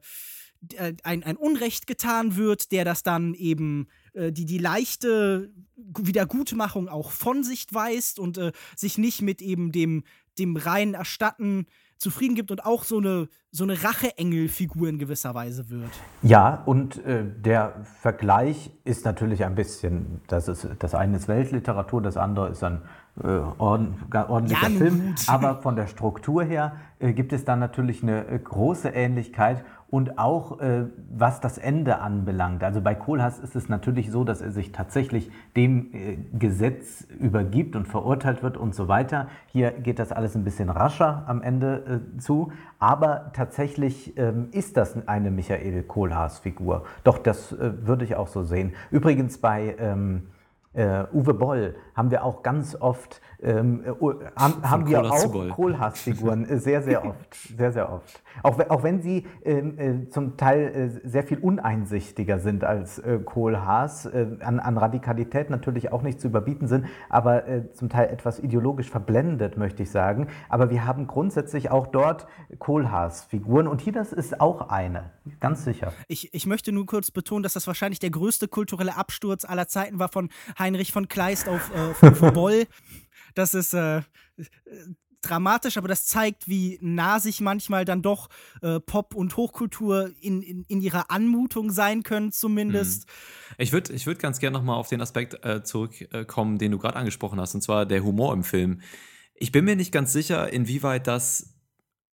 äh, ein, ein Unrecht getan wird, der das dann eben die, die leichte Wiedergutmachung auch von sich weist und sich nicht mit eben dem, dem reinen Erstatten zufrieden gibt und auch so eine, so eine Rache-Engel-Figur in gewisser Weise wird. Ja, und äh, der Vergleich ist natürlich ein bisschen, das, ist, das eine ist Weltliteratur, das andere ist ein äh, ordentlicher ja, Film. Aber von der Struktur her äh, gibt es da natürlich eine äh, große Ähnlichkeit und auch äh, was das Ende anbelangt. Also bei Kohlhaas ist es natürlich so, dass er sich tatsächlich dem äh, Gesetz übergibt und verurteilt wird und so weiter. Hier geht das alles ein bisschen rascher am Ende äh, zu, aber tatsächlich ähm, ist das eine Michael Kohlhaas-Figur. Doch, das äh, würde ich auch so sehen. Übrigens bei ähm, äh, Uwe Boll haben wir auch ganz oft ähm, äh, haben, haben wir auch Kohlhaas-Figuren äh, sehr, sehr oft, sehr, sehr oft. Auch, auch wenn sie ähm, äh, zum Teil äh, sehr viel uneinsichtiger sind als äh, Kohlhaas, äh, an, an, Radikalität natürlich auch nicht zu überbieten sind, aber zum Teil etwas ideologisch verblendet, möchte ich sagen. Aber wir haben grundsätzlich auch dort Kohlhaas-Figuren und hier das ist auch eine, ganz sicher. Ich, ich möchte nur kurz betonen, dass das wahrscheinlich der größte kulturelle Absturz aller Zeiten war von Heinrich von Kleist auf, auf, auf Boll. Das ist, äh, dramatisch, aber das zeigt, wie nah sich manchmal dann doch äh, Pop und Hochkultur in, in, in, ihrer Anmutung sein können, zumindest. Mhm. Ich würde ich würd ganz gerne nochmal auf den Aspekt äh, zurückkommen, den du gerade angesprochen hast, und zwar der Humor im Film. Ich bin mir nicht ganz sicher, inwieweit das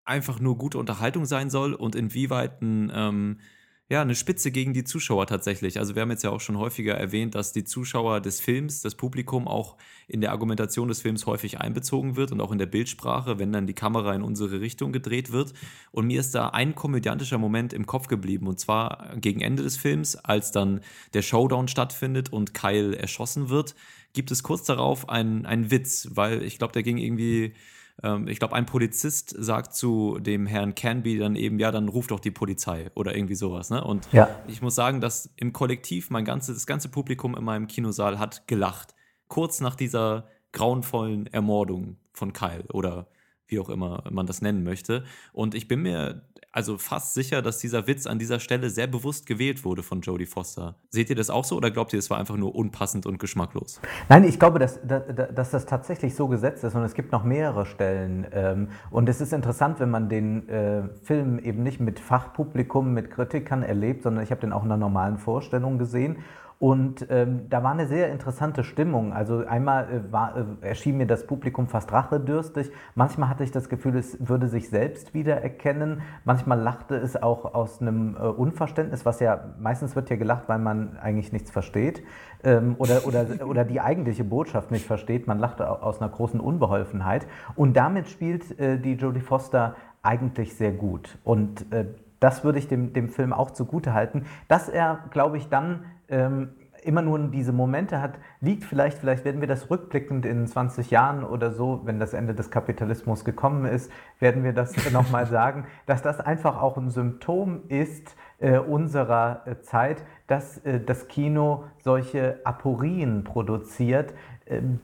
einfach nur gute Unterhaltung sein soll und inwieweit ein ähm, ja, eine Spitze gegen die Zuschauer tatsächlich. Also wir haben jetzt ja auch schon häufiger erwähnt, dass die Zuschauer des Films, das Publikum auch in der Argumentation des Films häufig einbezogen wird und auch in der Bildsprache, wenn dann die Kamera in unsere Richtung gedreht wird. Und mir ist da ein komödiantischer Moment im Kopf geblieben und zwar gegen Ende des Films, als dann der Showdown stattfindet und Kyle erschossen wird, gibt es kurz darauf einen, einen Witz, weil ich glaube, der ging irgendwie ähm, ich glaube, ein Polizist sagt zu dem Herrn Canby dann eben, ja, dann ruft doch die Polizei oder irgendwie sowas. Ne? Und ja. ich muss sagen, dass im Kollektiv mein ganzes, das ganze Publikum in meinem Kinosaal hat gelacht. Kurz nach dieser grauenvollen Ermordung von Kyle oder wie auch immer man das nennen möchte. Und ich bin mir also fast sicher, dass dieser Witz an dieser Stelle sehr bewusst gewählt wurde von Jodie Foster. Seht ihr das auch so oder glaubt ihr, es war einfach nur unpassend und geschmacklos? Nein, ich glaube, dass, dass, das tatsächlich so gesetzt ist und es gibt noch mehrere Stellen. Ähm, und es ist interessant, wenn man den äh, Film eben nicht mit Fachpublikum, mit Kritikern erlebt, sondern ich habe den auch in einer normalen Vorstellung gesehen. Und ähm, da war eine sehr interessante Stimmung. Also einmal äh, war, äh, erschien mir das Publikum fast rachedürstig. Manchmal hatte ich das Gefühl, es würde sich selbst wiedererkennen. Manchmal lachte es auch aus einem äh, Unverständnis, was ja meistens wird ja gelacht, weil man eigentlich nichts versteht ähm, oder, oder, oder die eigentliche Botschaft nicht versteht. Man lachte aus einer großen Unbeholfenheit. Und damit spielt äh, die Jodie Foster eigentlich sehr gut. Und äh, das würde ich dem, dem Film auch zugute halten, dass er, glaube ich, dann ähm, immer nur diese Momente hat, liegt vielleicht, vielleicht werden wir das rückblickend in 20 Jahren oder so, wenn das Ende des Kapitalismus gekommen ist, werden wir das nochmal sagen, dass das einfach auch ein Symptom ist äh, unserer äh, Zeit, dass äh, das Kino solche Aporien produziert,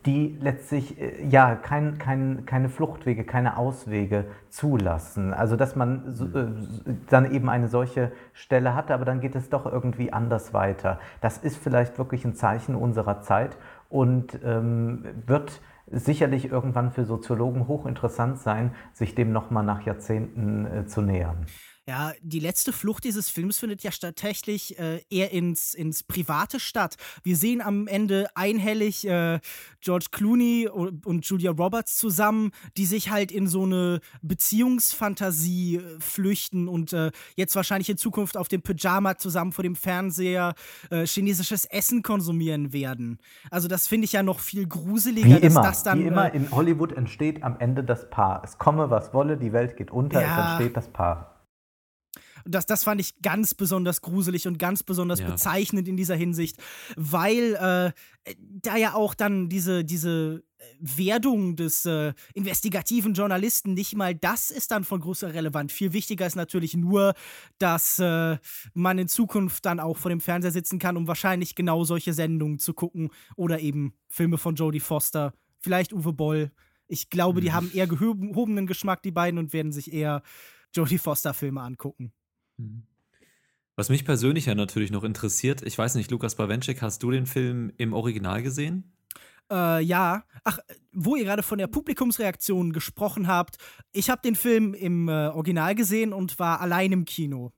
die letztlich äh, ja kein, kein, keine Fluchtwege, keine Auswege zulassen. Also dass man so, mhm. äh, dann eben eine solche Stelle hatte, aber dann geht es doch irgendwie anders weiter. Das ist vielleicht wirklich ein Zeichen unserer Zeit und ähm, wird sicherlich irgendwann für Soziologen hochinteressant sein, sich dem nochmal nach Jahrzehnten äh, zu nähern. Ja, die letzte Flucht dieses Films findet ja tatsächlich äh, eher ins, ins Private statt. Wir sehen am Ende einhellig äh, George Clooney und, Julia Roberts zusammen, die sich halt in so eine Beziehungsfantasie äh, flüchten und äh, jetzt wahrscheinlich in Zukunft auf dem Pyjama zusammen vor dem Fernseher äh, chinesisches Essen konsumieren werden. Also das finde ich ja noch viel gruseliger, wie immer, das dann. Wie immer äh, in Hollywood entsteht am Ende das Paar. Es komme, was wolle, die Welt geht unter, ja, es entsteht das Paar. Das, das fand ich ganz besonders gruselig und ganz besonders ja. bezeichnend in dieser Hinsicht, weil äh, da ja auch dann diese, diese äh, Werdung des äh, investigativen Journalisten nicht mal das ist dann von großer Relevanz. Viel wichtiger ist natürlich nur, dass äh, man in Zukunft dann auch vor dem Fernseher sitzen kann, um wahrscheinlich genau solche Sendungen zu gucken oder eben Filme von Jodie Foster, vielleicht Uwe Boll. Ich glaube, mhm. die haben eher gehobenen Geschmack, die beiden, und werden sich eher Jodie Foster Filme angucken. Mhm. Was mich persönlich ja natürlich noch interessiert, ich weiß nicht, Lukas Bawenschik, hast du den Film im Original gesehen? Äh, ja. Ach, wo ihr gerade von der Publikumsreaktion gesprochen habt, ich habe den Film im äh, Original gesehen und war allein im Kino.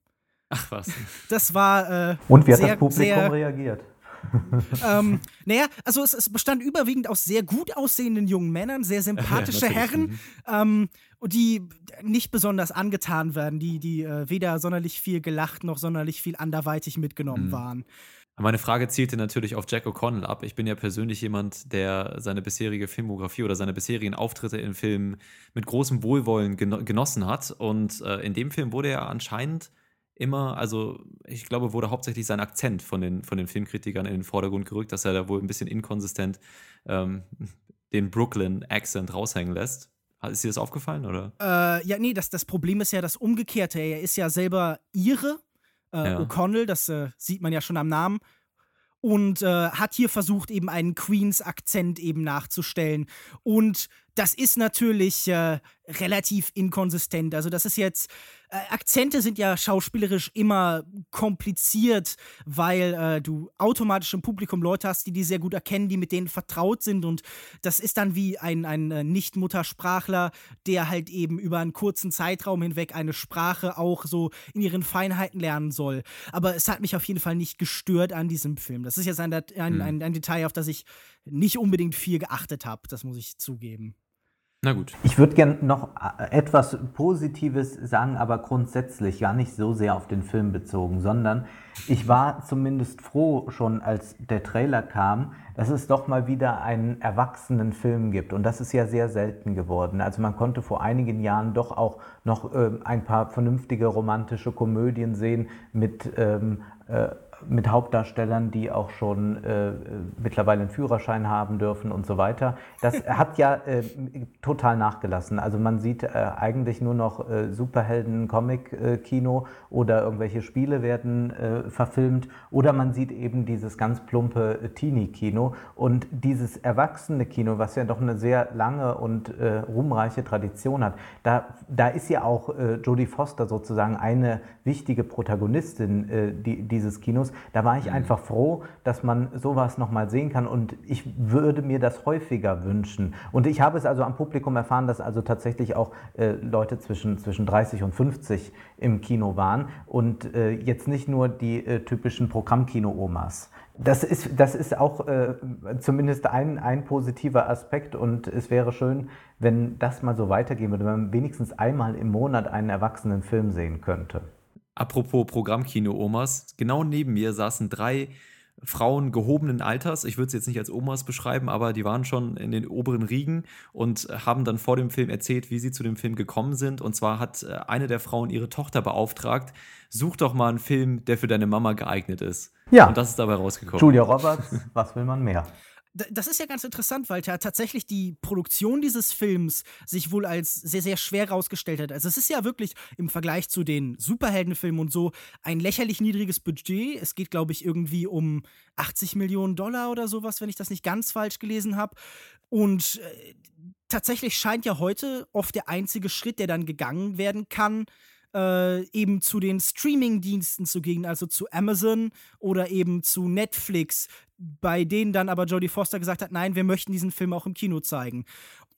Ach was. Das war. Äh, und wie hat sehr, das Publikum sehr, reagiert? ähm, naja, also es, es, bestand überwiegend aus sehr gut aussehenden jungen Männern, sehr sympathische ja, Herren, mhm. ähm, die nicht besonders angetan werden, die, die äh, weder sonderlich viel gelacht noch sonderlich viel anderweitig mitgenommen mhm. waren. Meine Frage zielte natürlich auf Jack O'Connell ab. Ich bin ja persönlich jemand, der seine bisherige Filmografie oder seine bisherigen Auftritte in Filmen mit großem Wohlwollen genossen hat. Und äh, in dem Film wurde er anscheinend immer, also ich glaube, wurde hauptsächlich sein Akzent von den, von den Filmkritikern in den Vordergrund gerückt, dass er da wohl ein bisschen inkonsistent ähm, den Brooklyn-Accent raushängen lässt. Ist dir das aufgefallen, oder? Äh, ja, nee, das, das Problem ist ja das Umgekehrte. Er ist ja selber Ire, äh, ja. O'Connell, das äh, sieht man ja schon am Namen. Und äh, hat hier versucht, eben einen Queens-Akzent eben nachzustellen. Und das ist natürlich äh, relativ inkonsistent. Also das ist jetzt, Akzente sind ja schauspielerisch immer kompliziert, weil äh, du automatisch im Publikum Leute hast, die die sehr gut erkennen, die mit denen vertraut sind und das ist dann wie ein, ein äh, Nicht-Muttersprachler, der halt eben über einen kurzen Zeitraum hinweg eine Sprache auch so in ihren Feinheiten lernen soll. Aber es hat mich auf jeden Fall nicht gestört an diesem Film. Das ist jetzt ein, ein, ein, ein Detail, auf das ich nicht unbedingt viel geachtet habe, das muss ich zugeben. Na gut. Ich würde gerne noch äh, etwas Positives sagen, aber grundsätzlich gar nicht so sehr auf den Film bezogen, sondern ich war zumindest froh schon, als der Trailer kam, dass es doch mal wieder einen erwachsenen Film gibt. Und das ist ja sehr selten geworden. Also man konnte vor einigen Jahren doch auch noch äh, ein paar vernünftige romantische Komödien sehen mit ähm, äh, mit Hauptdarstellern, die auch schon äh, mittlerweile einen Führerschein haben dürfen und so weiter. Das hat ja äh, total nachgelassen. Also man sieht äh, eigentlich nur noch äh, Superhelden-Comic-Kino oder irgendwelche Spiele werden äh, verfilmt oder man sieht eben dieses ganz plumpe äh, Teenie-Kino und dieses erwachsene Kino, was ja doch eine sehr lange und ruhmreiche Tradition hat. Da, da ist ja auch Jodie Foster sozusagen eine wichtige Protagonistin die, dieses Kinos da war ich mhm. einfach froh, dass man sowas nochmal sehen kann und ich würde mir das häufiger wünschen. Und ich habe es also am Publikum erfahren, dass also tatsächlich auch äh, Leute zwischen, zwischen 30 und 50 im Kino waren und äh, jetzt nicht nur die äh, typischen Programmkino-Omas. Das ist, das ist auch äh, zumindest ein, ein positiver Aspekt und es wäre schön, wenn das mal so weitergehen würde, wenn man wenigstens einmal im Monat einen erwachsenen Film sehen könnte. Apropos Programmkino-Omas, genau neben mir saßen drei Frauen gehobenen Alters. Ich würde sie jetzt nicht als Omas beschreiben, aber die waren schon in den oberen Riegen und haben dann vor dem Film erzählt, wie sie zu dem Film gekommen sind. Und zwar hat äh, eine der Frauen ihre Tochter beauftragt, such doch mal einen Film, der für deine Mama geeignet ist. Ja. Und das ist dabei rausgekommen. Julia Roberts, was will man mehr? Das ist ja ganz interessant, weil ja tatsächlich die Produktion dieses Films sich wohl als sehr, sehr schwer rausgestellt hat. Also es ist ja wirklich im Vergleich zu den Superheldenfilmen und so ein lächerlich niedriges Budget. Es geht, glaube ich, irgendwie um 80 Millionen Dollar oder sowas, wenn ich das nicht ganz falsch gelesen habe. Und äh, tatsächlich scheint ja heute oft der einzige Schritt, der dann gegangen werden kann, äh, eben zu den Streaming-Diensten zu gehen, also zu Amazon oder eben zu Netflix, bei denen dann aber Jodie Foster gesagt hat, nein, wir möchten diesen Film auch im Kino zeigen.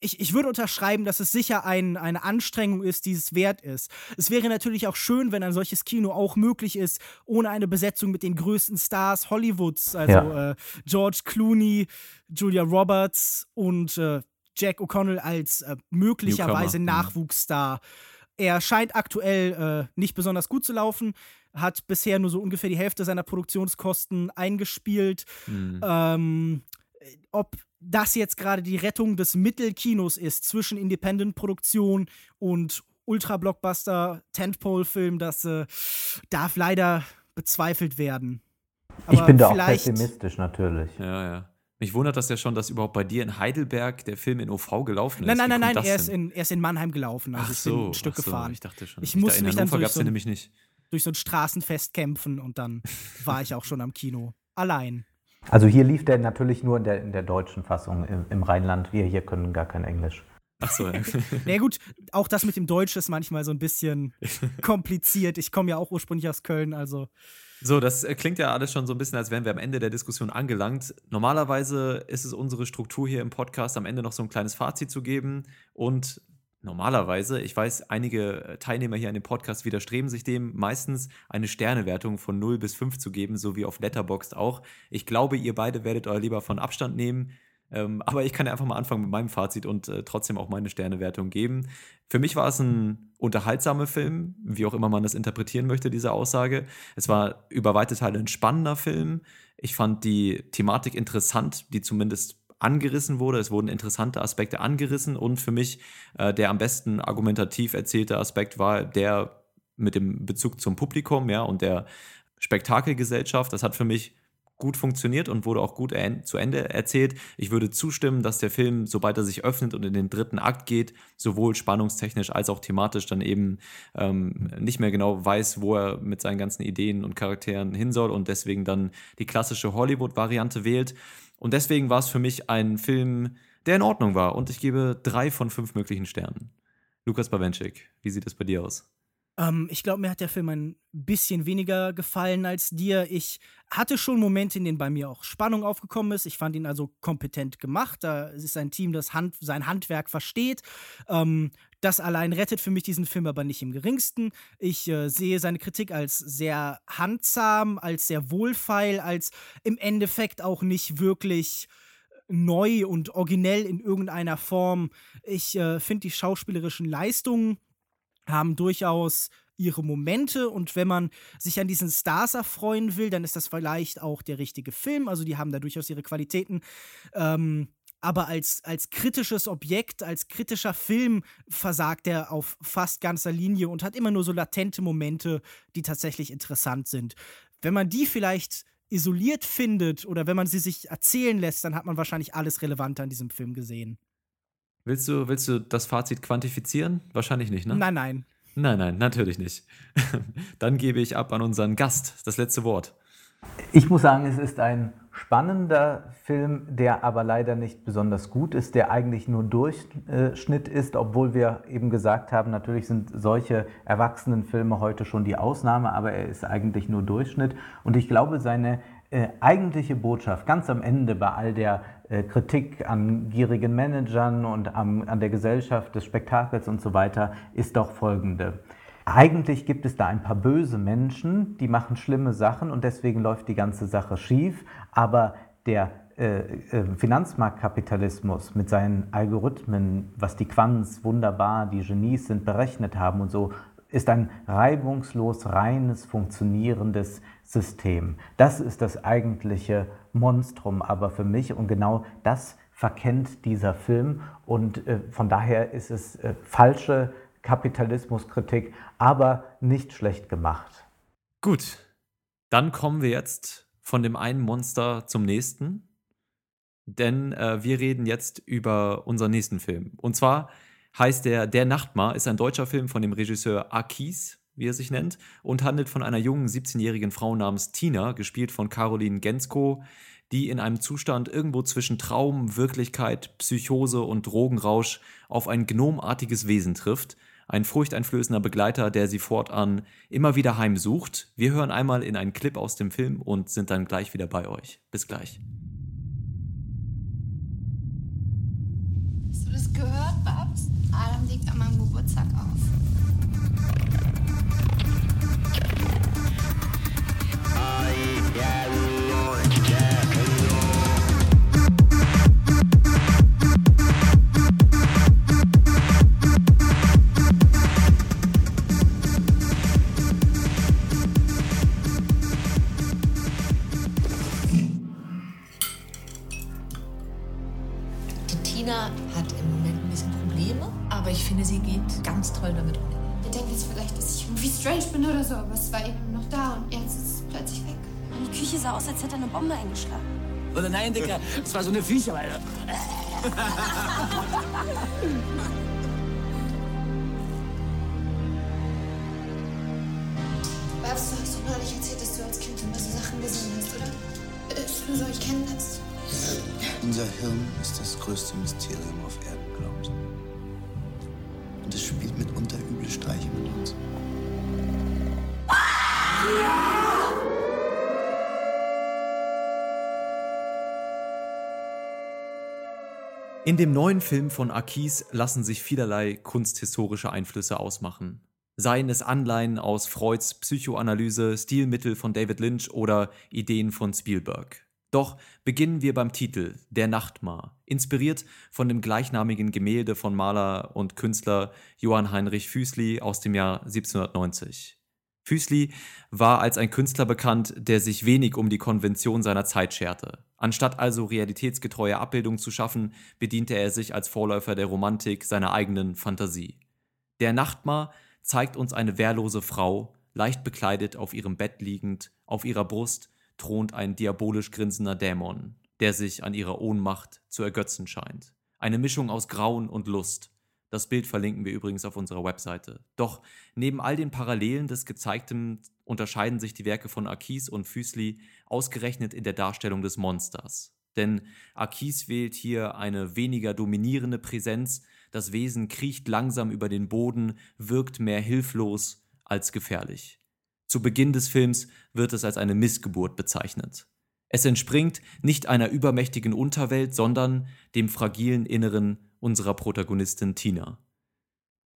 Ich, ich würde unterschreiben, dass es sicher ein, eine Anstrengung ist, die es wert ist. Es wäre natürlich auch schön, wenn ein solches Kino auch möglich ist, ohne eine Besetzung mit den größten Stars Hollywoods, also ja. äh, George Clooney, Julia Roberts und äh, Jack O'Connell als äh, möglicherweise Newcomer. Mhm. Er scheint aktuell äh, nicht besonders gut zu laufen, hat bisher nur so ungefähr die Hälfte seiner Produktionskosten eingespielt. Mhm. Ähm, ob das jetzt gerade die Rettung des Mittelkinos ist zwischen Independent-Produktion und Ultra-Blockbuster, Tentpole-Film, das äh, darf leider bezweifelt werden. Aber ich bin da auch pessimistisch natürlich. Ja, ja. Mich wundert das ja schon, dass überhaupt bei dir in Heidelberg der Film in OV gelaufen ist. Nein, nein, nein, nein, er ist, in, er ist in Mannheim gelaufen. Also ach so, ich bin ein Stück so, gefahren. Ich dachte schon. Ich, musste mich dann durch so, nämlich nicht. durch so ein Straßenfest kämpfen und dann war ich auch schon am Kino. Allein. Also hier lief der natürlich nur in der, in der deutschen Fassung im, im Rheinland. Wir hier können gar kein Englisch. Ach so. Ja. Na gut, auch das mit dem Deutsch ist manchmal so ein bisschen kompliziert. Ich komme ja auch ursprünglich aus Köln, also so, das äh, klingt ja alles schon so ein bisschen, als wären wir am Ende der Diskussion angelangt. Normalerweise ist es unsere Struktur hier im Podcast, am Ende noch so ein kleines Fazit zu geben. Und normalerweise, ich weiß, einige äh, Teilnehmer hier an dem Podcast widerstreben sich dem, meistens eine Sternewertung von 0 bis 5 zu geben, so wie auf Letterboxd auch. Ich glaube, ihr beide werdet euer lieber von Abstand nehmen. Ähm, aber ich kann ja einfach mal anfangen mit meinem Fazit und äh, trotzdem auch meine Sternewertung geben. Für mich war es ein unterhaltsamer Film, wie auch immer man das interpretieren möchte, diese Aussage. Es war über weite Teile ein spannender Film. Ich fand die Thematik interessant, die zumindest angerissen wurde. Es wurden interessante Aspekte angerissen und für mich äh, der am besten argumentativ erzählte Aspekt war der mit dem Bezug zum Publikum, ja, und der Spektakelgesellschaft. Das hat für mich gut funktioniert und wurde auch gut zu Ende erzählt. Ich würde zustimmen, dass der Film, sobald er sich öffnet und in den dritten Akt geht, sowohl spannungstechnisch als auch thematisch dann eben ähm, nicht mehr genau weiß, wo er mit seinen ganzen Ideen und Charakteren hin soll und deswegen dann die klassische Hollywood-Variante wählt. Und deswegen war es für mich ein Film, der in Ordnung war. Und ich gebe drei von fünf möglichen Sternen. Lukas Bawenschik, wie sieht es bei dir aus? Ähm, ich glaube, mir hat der Film ein bisschen weniger gefallen als dir. Ich hatte schon Momente, in denen bei mir auch Spannung aufgekommen ist. Ich fand ihn also kompetent gemacht. Da ist ein Team, das Hand, sein Handwerk versteht. Ähm, das allein rettet für mich diesen Film aber nicht im geringsten. Ich äh, sehe seine Kritik als sehr handsam, als sehr wohlfeil, als im Endeffekt auch nicht wirklich neu und originell in irgendeiner Form. Ich äh, finde die schauspielerischen Leistungen haben durchaus ihre Momente und wenn man sich an diesen Stars erfreuen will, dann ist das vielleicht auch der richtige Film. Also die haben da durchaus ihre Qualitäten. Ähm, aber als, als kritisches Objekt, als kritischer Film versagt er auf fast ganzer Linie und hat immer nur so latente Momente, die tatsächlich interessant sind. Wenn man die vielleicht isoliert findet oder wenn man sie sich erzählen lässt, dann hat man wahrscheinlich alles Relevante an diesem Film gesehen. Willst du, willst du das Fazit quantifizieren? Wahrscheinlich nicht, ne? Nein, nein. Nein, nein, natürlich nicht. Dann gebe ich ab an unseren Gast das letzte Wort. Ich muss sagen, es ist ein spannender Film, der aber leider nicht besonders gut ist, der eigentlich nur Durchschnitt ist, obwohl wir eben gesagt haben, natürlich sind solche Erwachsenenfilme heute schon die Ausnahme, aber er ist eigentlich nur Durchschnitt. Und ich glaube, seine äh, eigentliche Botschaft ganz am Ende bei all der äh, Kritik an gierigen Managern und am, an der Gesellschaft des Spektakels und so weiter ist doch folgende. Eigentlich gibt es da ein paar böse Menschen, die machen schlimme Sachen und deswegen läuft die ganze Sache schief, aber der äh, äh Finanzmarktkapitalismus mit seinen Algorithmen, was die Quants wunderbar, die Genies sind, berechnet haben und so, ist ein reibungslos reines, funktionierendes System. Das ist das eigentliche Monstrum aber für mich und genau das verkennt dieser Film und äh, von daher ist es äh, falsche Kapitalismuskritik, aber nicht schlecht gemacht. Gut, dann kommen wir jetzt von dem einen Monster zum nächsten, denn äh, wir reden jetzt über unseren nächsten Film. Und zwar heißt der Der Nachtmar, ist ein deutscher Film von dem Regisseur Akis, wie er sich nennt, und handelt von einer jungen 17-jährigen Frau namens Tina, gespielt von Caroline Gensko, die in einem Zustand irgendwo zwischen Traum, Wirklichkeit, Psychose und Drogenrausch auf ein gnomartiges Wesen trifft. Ein furchteinflößender Begleiter, der sie fortan immer wieder heimsucht. Wir hören einmal in einen Clip aus dem Film und sind dann gleich wieder bei euch. Bis gleich. Hast du das gehört, Babs? Adam liegt an meinem Geburtstag auf. Tina ich finde, sie geht ganz toll damit um. Ihr denkt jetzt vielleicht, dass ich irgendwie strange bin oder so, aber es war eben noch da und jetzt ist es plötzlich weg. Und die Küche sah aus, als hätte eine Bombe eingeschlagen. Oder nein, Dicker, das war so eine Viecher, Alter. Babs, du hast doch neulich erzählt, dass du als Kind immer so Sachen gesehen hast, oder? Ist nur so, ich kenne das. Unser Hirn ist das größte Mysterium auf Erden, glaubt. Und es spielt mitunter üble Streiche mit uns. In dem neuen Film von Akis lassen sich vielerlei kunsthistorische Einflüsse ausmachen. Seien es Anleihen aus Freuds Psychoanalyse, Stilmittel von David Lynch oder Ideen von Spielberg. Doch beginnen wir beim Titel Der Nachtmar, inspiriert von dem gleichnamigen Gemälde von Maler und Künstler Johann Heinrich Füßli aus dem Jahr 1790. Füßli war als ein Künstler bekannt, der sich wenig um die Konvention seiner Zeit scherte. Anstatt also realitätsgetreue Abbildungen zu schaffen, bediente er sich als Vorläufer der Romantik seiner eigenen Fantasie. Der Nachtmar zeigt uns eine wehrlose Frau, leicht bekleidet auf ihrem Bett liegend, auf ihrer Brust thront ein diabolisch grinsender Dämon, der sich an ihrer Ohnmacht zu ergötzen scheint. Eine Mischung aus Grauen und Lust. Das Bild verlinken wir übrigens auf unserer Webseite. Doch neben all den Parallelen des Gezeigten unterscheiden sich die Werke von Akis und Füßli ausgerechnet in der Darstellung des Monsters. Denn Akis wählt hier eine weniger dominierende Präsenz, das Wesen kriecht langsam über den Boden, wirkt mehr hilflos als gefährlich. Zu Beginn des Films wird es als eine Missgeburt bezeichnet. Es entspringt nicht einer übermächtigen Unterwelt, sondern dem fragilen Inneren unserer Protagonistin Tina.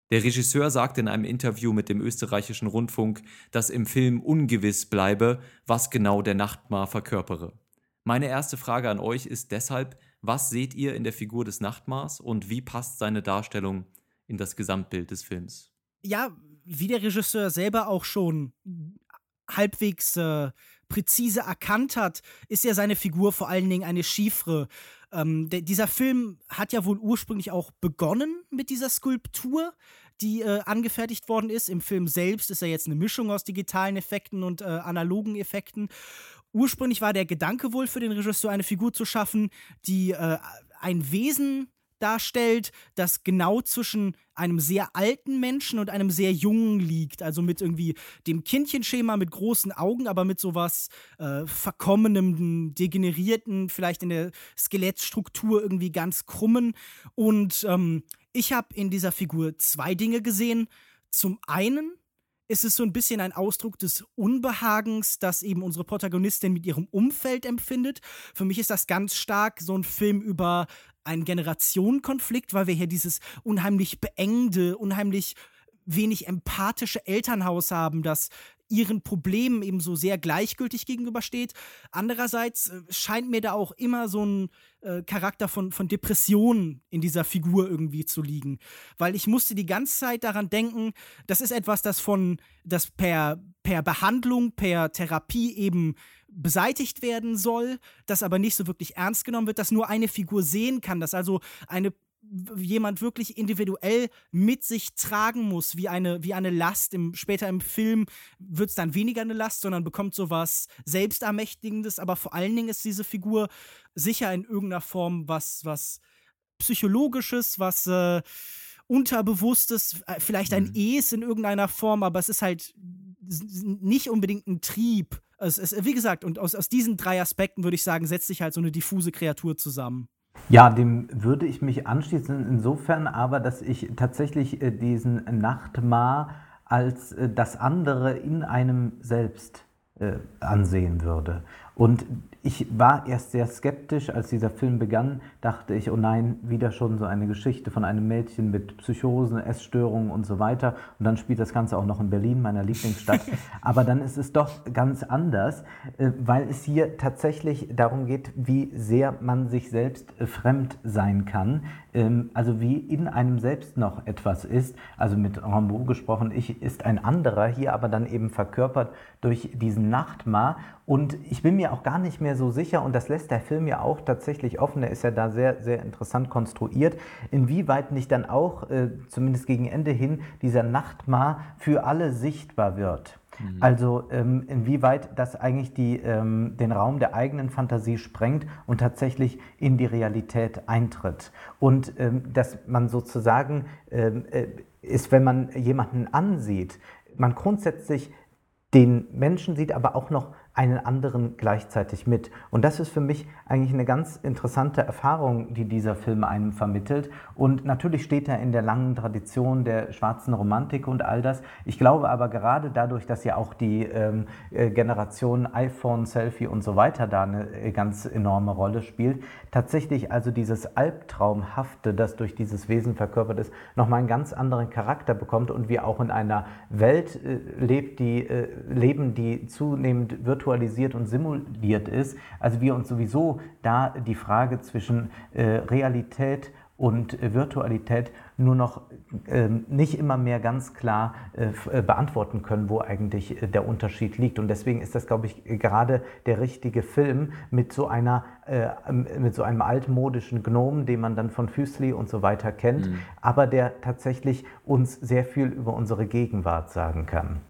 Der Regisseur sagte in einem Interview mit dem österreichischen Rundfunk, dass im Film ungewiss bleibe, was genau der Nachtmar verkörpere. Meine erste Frage an euch ist deshalb, was seht ihr in der Figur des Nachtmars und wie passt seine Darstellung in das Gesamtbild des Films? Ja, wie der Regisseur selber auch schon halbwegs äh, präzise erkannt hat, ist ja seine Figur vor allen Dingen eine Chiffre. Ähm, der, dieser Film hat ja wohl ursprünglich auch begonnen mit dieser Skulptur, die äh, angefertigt worden ist. Im Film selbst ist er jetzt eine Mischung aus digitalen Effekten und äh, analogen Effekten. Ursprünglich war der Gedanke wohl für den Regisseur, eine Figur zu schaffen, die äh, ein Wesen darstellt, das genau zwischen einem sehr alten Menschen und einem sehr jungen liegt. Also mit irgendwie dem Kindchenschema mit großen Augen, aber mit sowas äh, verkommenem, degenerierten, vielleicht in der Skelettstruktur irgendwie ganz krummen. Und ähm, ich habe in dieser Figur zwei Dinge gesehen. Zum einen ist es so ein bisschen ein Ausdruck des Unbehagens, das eben unsere Protagonistin mit ihrem Umfeld empfindet. Für mich ist das ganz stark so ein Film über einen Generationenkonflikt, weil wir hier dieses unheimlich beengende, unheimlich wenig empathische Elternhaus haben, das ihren Problemen eben so sehr gleichgültig gegenübersteht. Andererseits äh, scheint mir da auch immer so ein äh, Charakter von, von Depression in dieser Figur irgendwie zu liegen. Weil ich musste die ganze Zeit daran denken, das ist etwas, das von, das per, per Behandlung, per Therapie eben beseitigt werden soll, das aber nicht so wirklich ernst genommen wird, dass nur eine Figur sehen kann, dass also eine jemand wirklich individuell mit sich tragen muss, wie eine, wie eine Last. Im, später im Film wird es dann weniger eine Last, sondern bekommt sowas Selbstermächtigendes. Aber vor allen Dingen ist diese Figur sicher in irgendeiner Form was, was Psychologisches, was äh, Unterbewusstes, äh, vielleicht ein mhm. Es in irgendeiner Form, aber es ist halt nicht unbedingt ein Trieb. Es ist, wie gesagt, und aus, aus diesen drei Aspekten würde ich sagen, setzt sich halt so eine diffuse Kreatur zusammen. Ja, dem würde ich mich anschließen, insofern aber, dass ich tatsächlich äh, diesen Nachtmar als äh, das andere in einem selbst äh, ansehen würde. Und ich war erst sehr skeptisch, als dieser Film begann, dachte ich, oh nein, wieder schon so eine Geschichte von einem Mädchen mit Psychosen, Essstörungen und so weiter. Und dann spielt das Ganze auch noch in Berlin, meiner Lieblingsstadt. Aber dann ist es doch ganz anders, äh, weil es hier tatsächlich darum geht, wie sehr man sich selbst äh, fremd sein kann. Ähm, also wie in einem selbst noch etwas ist. Also mit Rambo gesprochen, ich ist ein anderer, hier aber dann eben verkörpert durch diesen Nachtmar. Und ich bin mir auch gar nicht mehr so sicher, und das lässt der Film ja auch tatsächlich offen, der ist ja da sehr, sehr interessant konstruiert, inwieweit nicht dann auch, äh, zumindest gegen Ende hin, dieser Nachtmar für alle sichtbar wird. Mhm. Also ähm, inwieweit das eigentlich die, ähm, den Raum der eigenen Fantasie sprengt und tatsächlich in die Realität eintritt. Und ähm, dass man sozusagen ähm, äh, ist, wenn man jemanden ansieht, man grundsätzlich den Menschen sieht, aber auch noch einen anderen gleichzeitig mit. Und das ist für mich eigentlich eine ganz interessante Erfahrung, die dieser Film einem vermittelt. Und natürlich steht er in der langen Tradition der schwarzen Romantik und all das. Ich glaube aber gerade dadurch, dass ja auch die ähm, äh, Generation iPhone, Selfie und so weiter da eine äh, ganz enorme Rolle spielt, tatsächlich also dieses Albtraumhafte, das durch dieses Wesen verkörpert ist, nochmal einen ganz anderen Charakter bekommt und wir auch in einer Welt äh, lebt, die, äh, leben, die zunehmend virtuell virtualisiert und simuliert ist. Also wir uns sowieso da die Frage zwischen äh, Realität und äh, Virtualität nur noch äh, nicht immer mehr ganz klar äh, äh, beantworten können, wo eigentlich äh, der Unterschied liegt. Und deswegen ist das, glaube ich, gerade der richtige Film mit so einer mit so einem altmodischen Gnomen, den man dann von Füßli und so weiter kennt, mhm. aber der tatsächlich uns sehr viel über unsere Gegenwart sagen kann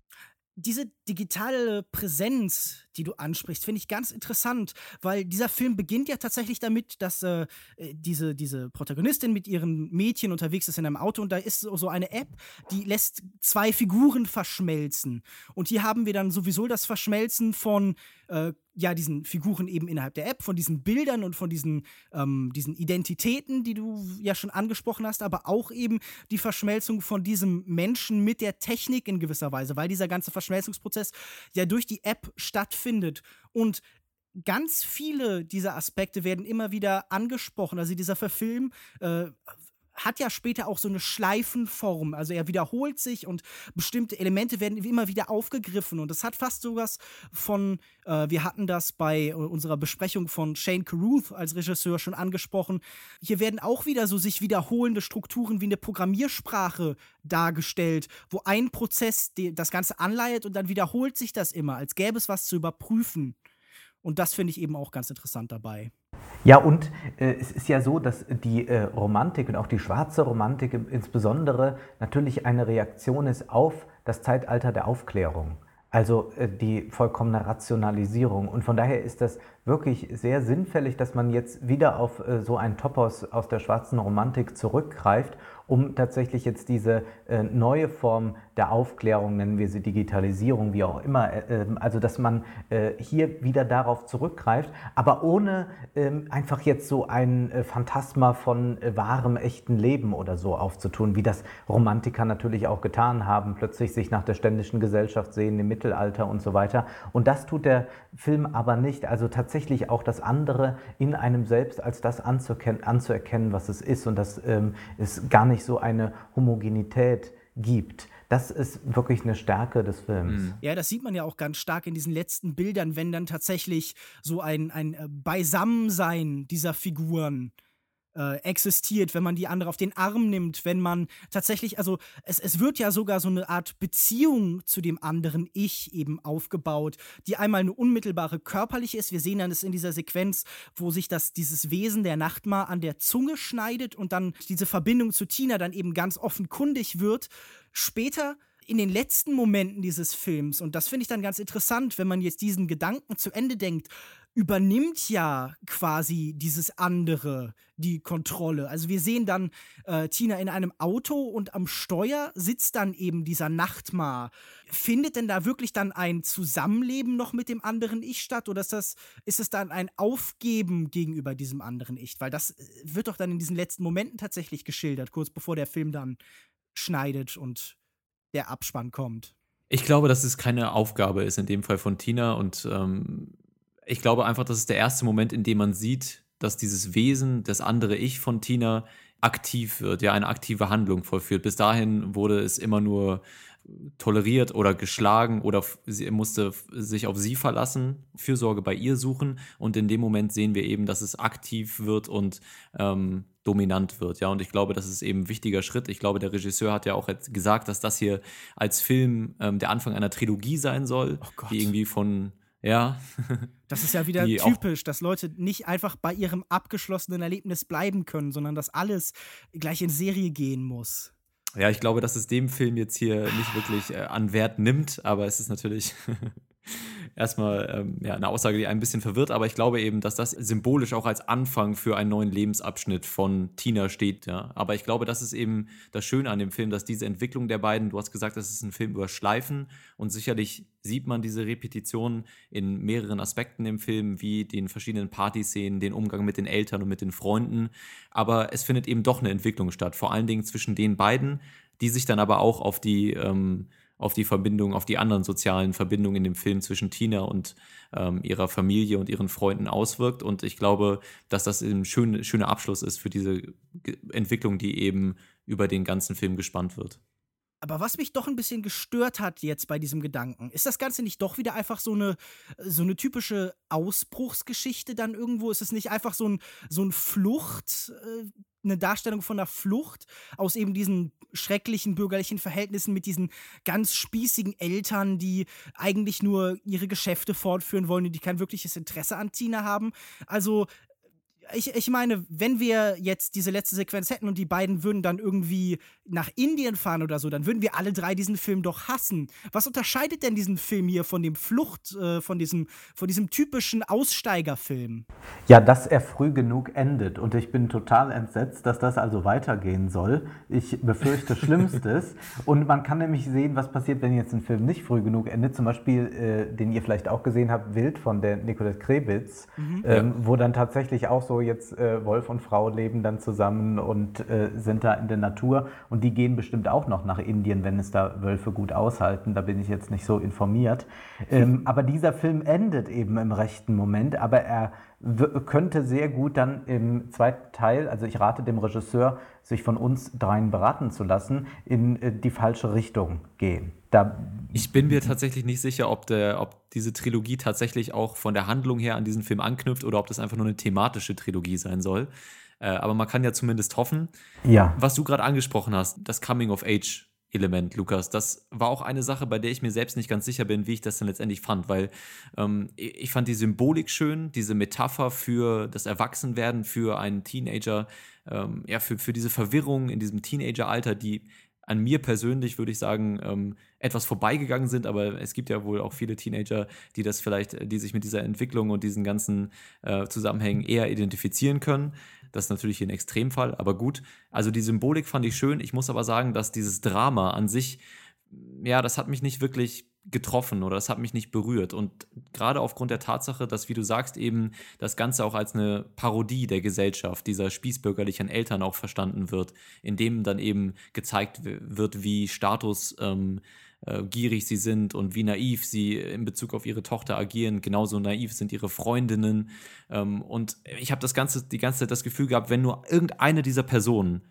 diese digitale Präsenz, die du ansprichst, finde ich ganz interessant, weil dieser Film beginnt ja tatsächlich damit, dass äh, äh, diese, diese Protagonistin mit ihren Mädchen unterwegs ist in einem Auto und da ist so eine App, die lässt zwei Figuren verschmelzen. Und hier haben wir dann sowieso das Verschmelzen von äh, ja, diesen Figuren eben innerhalb der App, von diesen Bildern und von diesen, ähm, diesen Identitäten, die du ja schon angesprochen hast, aber auch eben die Verschmelzung von diesem Menschen mit der Technik in gewisser Weise, weil dieser ganze Verschmelzungsprozess ja durch die App stattfindet. Und ganz viele dieser Aspekte werden immer wieder angesprochen. Also dieser Verfilm äh, hat ja später auch so eine Schleifenform. Also er wiederholt sich und bestimmte Elemente werden immer wieder aufgegriffen. Und das hat fast sowas von, äh, wir hatten das bei unserer Besprechung von Shane Carruth als Regisseur schon angesprochen. Hier werden auch wieder so sich wiederholende Strukturen wie eine Programmiersprache dargestellt, wo ein Prozess das Ganze anleitet und dann wiederholt sich das immer, als gäbe es was zu überprüfen. Und das finde ich eben auch ganz interessant dabei. Ja, und äh, es ist ja so, dass die äh, Romantik und auch die schwarze Romantik insbesondere natürlich eine Reaktion ist auf das Zeitalter der Aufklärung. Also äh, die vollkommene Rationalisierung. Und von daher ist das wirklich sehr sinnfällig, dass man jetzt wieder auf äh, so ein Topos aus der schwarzen Romantik zurückgreift um tatsächlich jetzt diese äh, neue Form der Aufklärung, nennen wir sie Digitalisierung, wie auch immer, äh, ähm, also dass man äh, hier wieder darauf zurückgreift, aber ohne ähm, einfach jetzt so ein äh, Phantasma von äh, wahrem, echten Leben oder so aufzutun, wie das Romantiker natürlich auch getan haben, plötzlich sich nach der ständischen Gesellschaft sehen, im Mittelalter und so weiter. Und das tut der Film aber nicht. Also tatsächlich auch das andere in einem selbst als das anzuerkennen, was es ist und dass ähm, es gar nicht so eine Homogenität gibt. Das ist wirklich eine Stärke des Films. Mhm. Ja, das sieht man ja auch ganz stark in diesen letzten Bildern, wenn dann tatsächlich so ein, ein äh, Beisammensein dieser Figuren äh, existiert, wenn man die andere auf den Arm nimmt, wenn man tatsächlich, also es, es wird ja sogar so eine Art Beziehung zu dem anderen Ich eben aufgebaut, die einmal eine unmittelbare körperliche ist. Wir sehen dann es in dieser Sequenz, wo sich das, dieses Wesen der Nachtmar an der Zunge schneidet und dann diese Verbindung zu Tina dann eben ganz offenkundig wird. Später in den letzten Momenten dieses Films, und das finde ich dann ganz interessant, wenn man jetzt diesen Gedanken zu Ende denkt, übernimmt ja quasi dieses andere die Kontrolle. Also wir sehen dann äh, Tina in einem Auto und am Steuer sitzt dann eben dieser Nachtmar. Findet denn da wirklich dann ein Zusammenleben noch mit dem anderen Ich statt oder ist das ist es dann ein Aufgeben gegenüber diesem anderen Ich? Weil das äh, wird doch dann in diesen letzten Momenten tatsächlich geschildert, kurz bevor der Film dann schneidet und der Abspann kommt. Ich glaube, dass es keine Aufgabe ist in dem Fall von Tina und ähm, ich glaube einfach, das ist der erste Moment, in dem man sieht, dass dieses Wesen, das andere Ich von Tina aktiv wird, ja, eine aktive Handlung vollführt. Bis dahin wurde es immer nur toleriert oder geschlagen oder sie musste sich auf sie verlassen, Fürsorge bei ihr suchen und in dem Moment sehen wir eben, dass es aktiv wird und ähm, dominant wird, ja und ich glaube, das ist eben ein wichtiger Schritt. Ich glaube, der Regisseur hat ja auch gesagt, dass das hier als Film ähm, der Anfang einer Trilogie sein soll, oh die irgendwie von ja. Das ist ja wieder typisch, dass Leute nicht einfach bei ihrem abgeschlossenen Erlebnis bleiben können, sondern dass alles gleich in Serie gehen muss. Ja, ich glaube, dass es dem Film jetzt hier nicht wirklich äh, an Wert nimmt, aber es ist natürlich erstmal ähm, ja, eine Aussage, die ein bisschen verwirrt, aber ich glaube eben, dass das symbolisch auch als Anfang für einen neuen Lebensabschnitt von Tina steht. Ja. Aber ich glaube, das ist eben das Schöne an dem Film, dass diese Entwicklung der beiden, du hast gesagt, das ist ein Film über Schleifen und sicherlich sieht man diese Repetition in mehreren Aspekten im Film, wie den verschiedenen Partyszenen, den Umgang mit den Eltern und mit den Freunden. Aber es findet eben doch eine Entwicklung statt, vor allen Dingen zwischen den beiden, die sich dann aber auch auf die ähm, auf die Verbindung, auf die anderen sozialen Verbindungen in dem Film zwischen Tina und ähm, ihrer Familie und ihren Freunden auswirkt. Und ich glaube, dass das ein schön, schöner Abschluss ist für diese Entwicklung, die eben über den ganzen Film gespannt wird. Aber was mich doch ein bisschen gestört hat jetzt bei diesem Gedanken, ist das Ganze nicht doch wieder einfach so eine, so eine typische Ausbruchsgeschichte dann irgendwo? Ist es nicht einfach so ein, so ein Flucht, äh, eine Darstellung von einer Flucht aus eben diesen schrecklichen bürgerlichen Verhältnissen mit diesen ganz spießigen Eltern, die eigentlich nur ihre Geschäfte fortführen wollen und die kein wirkliches Interesse an Tina haben? Also ich, ich meine, wenn wir jetzt diese letzte Sequenz hätten und die beiden würden dann irgendwie nach Indien fahren oder so, dann würden wir alle drei diesen Film doch hassen. Was unterscheidet denn diesen Film hier von dem Flucht, äh, von, diesem, von diesem typischen Aussteigerfilm? Ja, dass er früh genug endet. Und ich bin total entsetzt, dass das also weitergehen soll. Ich befürchte Schlimmstes. und man kann nämlich sehen, was passiert, wenn jetzt ein Film nicht früh genug endet. Zum Beispiel, äh, den ihr vielleicht auch gesehen habt, Wild von der Nicolette Krebitz, mhm. ähm, wo dann tatsächlich auch so jetzt äh, Wolf und Frau leben dann zusammen und äh, sind da in der Natur. Und die gehen bestimmt auch noch nach Indien, wenn es da Wölfe gut aushalten. Da bin ich jetzt nicht so informiert. Ähm, aber dieser Film endet eben im rechten Moment, aber er könnte sehr gut dann im zweiten Teil, also ich rate dem Regisseur, sich von uns dreien beraten zu lassen, in äh, die falsche Richtung gehen. Da ich bin mir tatsächlich nicht sicher, ob, der, ob diese Trilogie tatsächlich auch von der Handlung her an diesen Film anknüpft oder ob das einfach nur eine thematische Trilogie sein soll. Äh, aber man kann ja zumindest hoffen. Ja. Was du gerade angesprochen hast, das Coming of Age Element, Lukas. Das war auch eine Sache, bei der ich mir selbst nicht ganz sicher bin, wie ich das dann letztendlich fand, weil ähm, ich fand die Symbolik schön, diese Metapher für das Erwachsenwerden für einen Teenager, ähm, ja, für, für diese Verwirrung in diesem Teenageralter, die an mir persönlich, würde ich sagen, ähm, etwas vorbeigegangen sind, aber es gibt ja wohl auch viele Teenager, die das vielleicht, die sich mit dieser Entwicklung und diesen ganzen äh, Zusammenhängen eher identifizieren können. Das ist natürlich hier ein Extremfall, aber gut. Also die Symbolik fand ich schön. Ich muss aber sagen, dass dieses Drama an sich, ja, das hat mich nicht wirklich getroffen oder das hat mich nicht berührt. Und gerade aufgrund der Tatsache, dass, wie du sagst, eben das Ganze auch als eine Parodie der Gesellschaft, dieser spießbürgerlichen Eltern auch verstanden wird, in dem dann eben gezeigt wird, wie Status ähm, äh, gierig sie sind und wie naiv sie in Bezug auf ihre Tochter agieren. Genauso naiv sind ihre Freundinnen. Ähm, und ich habe das ganze, die ganze Zeit das Gefühl gehabt, wenn nur irgendeine dieser Personen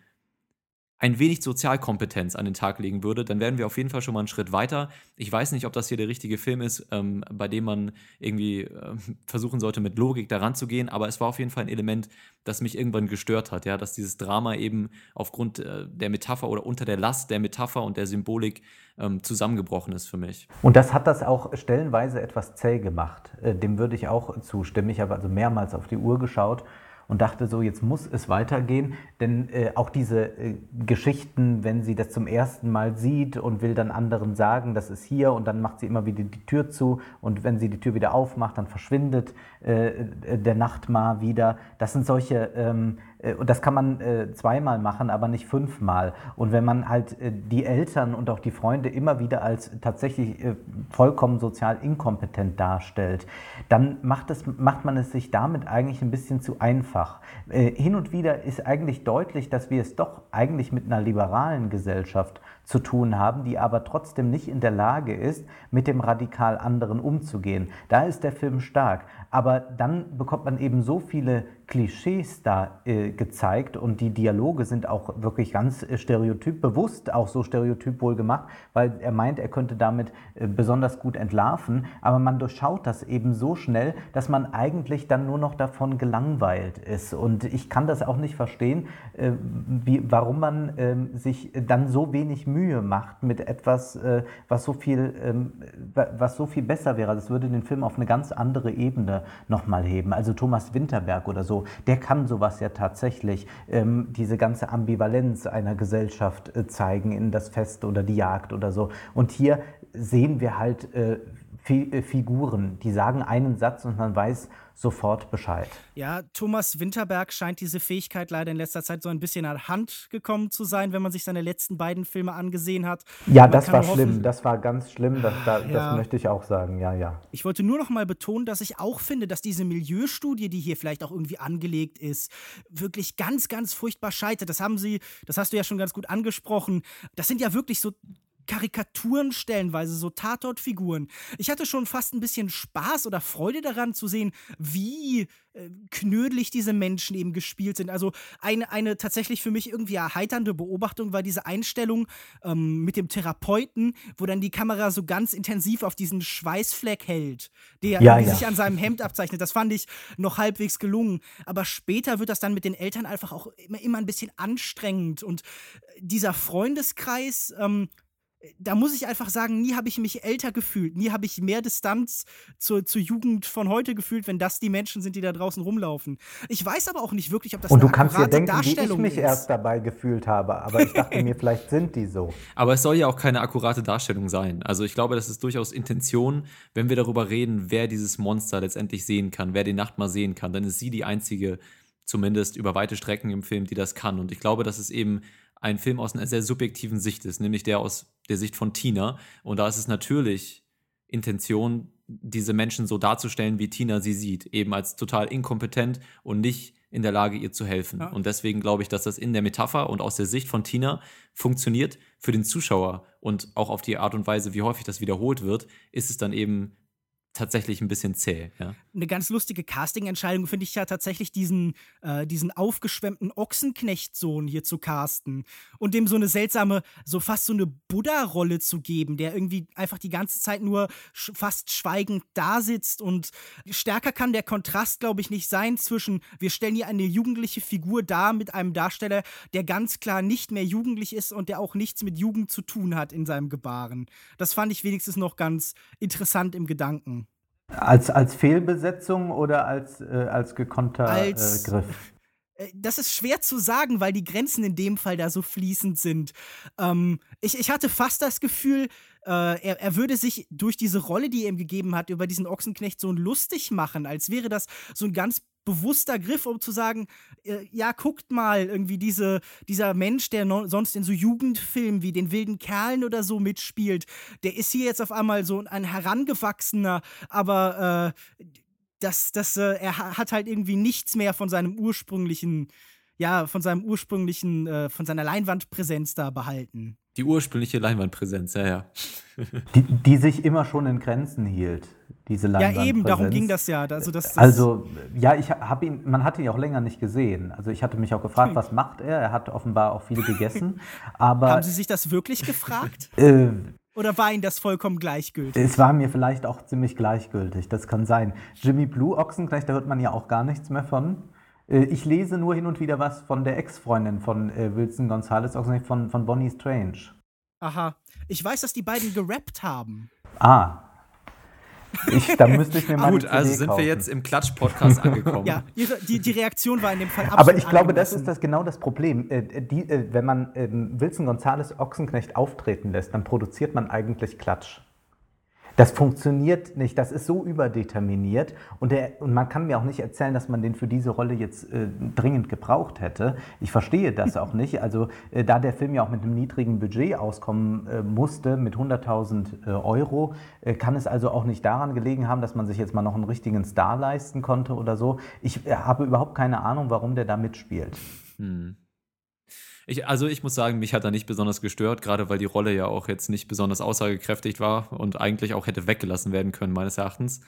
ein wenig Sozialkompetenz an den Tag legen würde, dann wären wir auf jeden Fall schon mal einen Schritt weiter. Ich weiß nicht, ob das hier der richtige Film ist, ähm, bei dem man irgendwie äh, versuchen sollte, mit Logik daran zu gehen, aber es war auf jeden Fall ein Element, das mich irgendwann gestört hat, ja, dass dieses Drama eben aufgrund äh, der Metapher oder unter der Last der Metapher und der Symbolik ähm, zusammengebrochen ist für mich. Und das hat das auch stellenweise etwas zäh gemacht. Äh, dem würde ich auch zustimmen. Ich habe also mehrmals auf die Uhr geschaut und dachte so, jetzt muss es weitergehen, denn äh, auch diese äh, Geschichten, wenn sie das zum ersten Mal sieht und will dann anderen sagen, das ist hier und dann macht sie immer wieder die Tür zu und wenn sie die Tür wieder aufmacht, dann verschwindet äh, äh der Nachtmar wieder. Das sind solche ähm, äh, und das kann man äh, zweimal machen, aber nicht fünfmal. Und wenn man halt äh, die Eltern und auch die Freunde immer wieder als tatsächlich äh, vollkommen sozial inkompetent darstellt, dann macht, es, macht man es sich damit eigentlich ein bisschen zu einfach. Äh, hin und wieder ist eigentlich deutlich, dass wir es doch eigentlich mit einer liberalen Gesellschaft zu tun haben, die aber trotzdem nicht in der Lage ist, mit dem radikal anderen umzugehen. Da ist der Film stark. Aber dann bekommt man eben so viele Klischees da äh, gezeigt und die Dialoge sind auch wirklich ganz äh, stereotyp, bewusst auch so stereotyp wohl gemacht, weil er meint, er könnte damit äh, besonders gut entlarven, aber man durchschaut das eben so schnell, dass man eigentlich dann nur noch davon gelangweilt ist und ich kann das auch nicht verstehen, äh, wie, warum man ähm, sich dann so wenig Mühe macht mit etwas, äh, was so viel, ähm, was so viel besser wäre. Das würde den Film auf eine ganz andere Ebene nochmal heben. Also Thomas Winterberg oder so, der kann sowas ja tatsächlich, ähm, diese ganze Ambivalenz einer Gesellschaft äh, zeigen in das Fest oder die Jagd oder so. Und hier sehen wir halt äh Figuren, die sagen einen Satz und man weiß, sofort Bescheid. Ja, Thomas Winterberg scheint diese Fähigkeit leider in letzter Zeit so ein bisschen an Hand gekommen zu sein, wenn man sich seine letzten beiden Filme angesehen hat. Ja, man das war hoffen, schlimm, das war ganz schlimm, das, da, ja. das möchte ich auch sagen, ja, ja. Ich wollte nur noch mal betonen, dass ich auch finde, dass diese Milieustudie, die hier vielleicht auch irgendwie angelegt ist, wirklich ganz, ganz furchtbar scheitert. Das haben sie, das hast du ja schon ganz gut angesprochen. Das sind ja wirklich so Karikaturen stellenweise, so Tatortfiguren. Ich hatte schon fast ein bisschen Spaß oder Freude daran zu sehen, wie äh, knödelig diese Menschen eben gespielt sind. Also eine, eine tatsächlich für mich irgendwie erheiternde Beobachtung war diese Einstellung ähm, mit dem Therapeuten, wo dann die Kamera so ganz intensiv auf diesen Schweißfleck hält, der ja, ja. sich an seinem Hemd abzeichnet. Das fand ich noch halbwegs gelungen. Aber später wird das dann mit den Eltern einfach auch immer, immer ein bisschen anstrengend. Und dieser Freundeskreis, ähm, da muss ich einfach sagen, nie habe ich mich älter gefühlt, nie habe ich mehr Distanz zur, zur Jugend von heute gefühlt, wenn das die Menschen sind, die da draußen rumlaufen. Ich weiß aber auch nicht wirklich, ob das Und du kannst dir denken, wie ich mich ist. erst dabei gefühlt habe, aber ich dachte mir, vielleicht sind die so. Aber es soll ja auch keine akkurate Darstellung sein. Also ich glaube, das ist durchaus Intention, wenn wir darüber reden, wer dieses Monster letztendlich sehen kann, wer die Nacht mal sehen kann, dann ist sie die einzige, zumindest über weite Strecken im Film, die das kann. Und ich glaube, dass es eben ein Film aus einer sehr subjektiven Sicht ist, nämlich der aus der Sicht von Tina. Und da ist es natürlich Intention, diese Menschen so darzustellen, wie Tina sie sieht, eben als total inkompetent und nicht in der Lage, ihr zu helfen. Ja. Und deswegen glaube ich, dass das in der Metapher und aus der Sicht von Tina funktioniert. Für den Zuschauer und auch auf die Art und Weise, wie häufig das wiederholt wird, ist es dann eben tatsächlich ein bisschen zäh. Ja. Eine ganz lustige Casting-Entscheidung finde ich ja tatsächlich, diesen, äh, diesen aufgeschwemmten Ochsenknechtsohn hier zu casten und dem so eine seltsame, so fast so eine Buddha-Rolle zu geben, der irgendwie einfach die ganze Zeit nur sch fast schweigend da sitzt und stärker kann der Kontrast, glaube ich, nicht sein zwischen, wir stellen hier eine jugendliche Figur dar mit einem Darsteller, der ganz klar nicht mehr jugendlich ist und der auch nichts mit Jugend zu tun hat in seinem Gebaren. Das fand ich wenigstens noch ganz interessant im Gedanken. Als, als Fehlbesetzung oder als, äh, als gekonnter als, äh, Griff? Äh, das ist schwer zu sagen, weil die Grenzen in dem Fall da so fließend sind. Ähm, ich, ich hatte fast das Gefühl, äh, er, er würde sich durch diese Rolle, die er ihm gegeben hat, über diesen Ochsenknecht so lustig machen, als wäre das so ein ganz bewusster Griff, um zu sagen, äh, ja, guckt mal, irgendwie diese, dieser Mensch, der no sonst in so Jugendfilmen wie den wilden Kerlen oder so mitspielt, der ist hier jetzt auf einmal so ein herangewachsener, aber äh, das, das, äh, er hat halt irgendwie nichts mehr von seinem ursprünglichen, ja, von seinem ursprünglichen, äh, von seiner Leinwandpräsenz da behalten. Die ursprüngliche Leinwandpräsenz, ja, ja. die, die sich immer schon in Grenzen hielt diese Leinwandpräsenz. Ja, eben, darum ging das ja. Also, das, das also ja, ich habe ihn, man hat ihn ja auch länger nicht gesehen. Also ich hatte mich auch gefragt, was macht er? Er hat offenbar auch viel gegessen. Aber haben Sie sich das wirklich gefragt? äh, Oder war Ihnen das vollkommen gleichgültig? Es war mir vielleicht auch ziemlich gleichgültig, das kann sein. Jimmy Blue Ochsenknecht, da hört man ja auch gar nichts mehr von. Äh, ich lese nur hin und wieder was von der Ex-Freundin von äh, Wilson Gonzalez, Ochsenknecht von, von Bonnie Strange. Aha. Ich weiß, dass die beiden gerappt haben. Ah, ich, da müsste ich mir mal Gut, also sind kaufen. wir jetzt im Klatsch-Podcast angekommen. ja, ihre, die, die Reaktion war in dem Fall absolut Aber ich glaube, das ist das genau das Problem. Äh, die, äh, wenn man äh, Wilson Gonzales Ochsenknecht auftreten lässt, dann produziert man eigentlich Klatsch. Das funktioniert nicht, das ist so überdeterminiert und, der, und man kann mir auch nicht erzählen, dass man den für diese Rolle jetzt äh, dringend gebraucht hätte. Ich verstehe das auch nicht. Also äh, da der Film ja auch mit einem niedrigen Budget auskommen äh, musste, mit 100.000 äh, Euro, äh, kann es also auch nicht daran gelegen haben, dass man sich jetzt mal noch einen richtigen Star leisten konnte oder so. Ich äh, habe überhaupt keine Ahnung, warum der da mitspielt. Hm. Ich, also ich muss sagen, mich hat er nicht besonders gestört, gerade weil die Rolle ja auch jetzt nicht besonders aussagekräftig war und eigentlich auch hätte weggelassen werden können, meines Erachtens.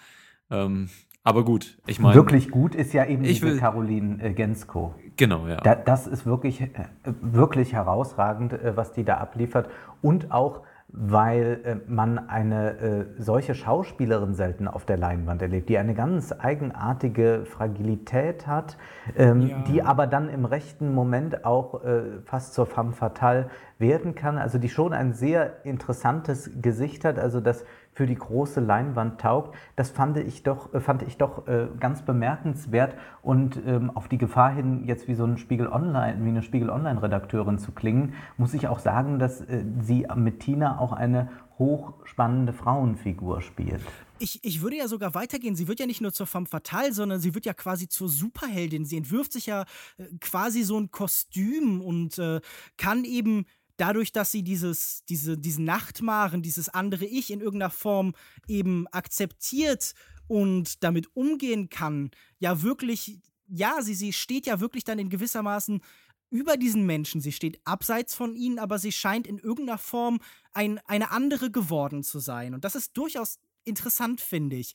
Ähm, aber gut, ich meine. Wirklich gut ist ja eben diese will, Caroline äh, Gensko. Genau, ja. Da, das ist wirklich, äh, wirklich herausragend, äh, was die da abliefert. Und auch weil äh, man eine äh, solche Schauspielerin selten auf der Leinwand erlebt, die eine ganz eigenartige Fragilität hat, ähm, ja. die aber dann im rechten Moment auch äh, fast zur femme fatale werden kann. Also die schon ein sehr interessantes Gesicht hat, also das für die große Leinwand taugt. Das fand ich doch, äh, fand ich doch äh, ganz bemerkenswert und ähm, auf die Gefahr hin, jetzt wie so ein Spiegel Online, wie eine Spiegel Online-Redakteurin zu klingen, muss ich auch sagen, dass äh, sie mit Tina auch eine hochspannende Frauenfigur spielt. Ich, ich würde ja sogar weitergehen. Sie wird ja nicht nur zur femme fatale, sondern sie wird ja quasi zur Superheldin. Sie entwirft sich ja äh, quasi so ein Kostüm und äh, kann eben dadurch, dass sie dieses, diese, diesen Nachtmaren, dieses andere Ich in irgendeiner Form eben akzeptiert und damit umgehen kann, ja wirklich, ja, sie, sie steht ja wirklich dann in gewissermaßen über diesen Menschen. Sie steht abseits von ihnen, aber sie scheint in irgendeiner Form ein, eine andere geworden zu sein. Und das ist durchaus interessant, finde ich.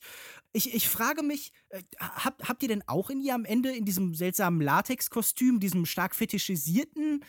ich. Ich frage mich, äh, habt, habt ihr denn auch in ihr am Ende in diesem seltsamen Latexkostüm, diesem stark fetischisierten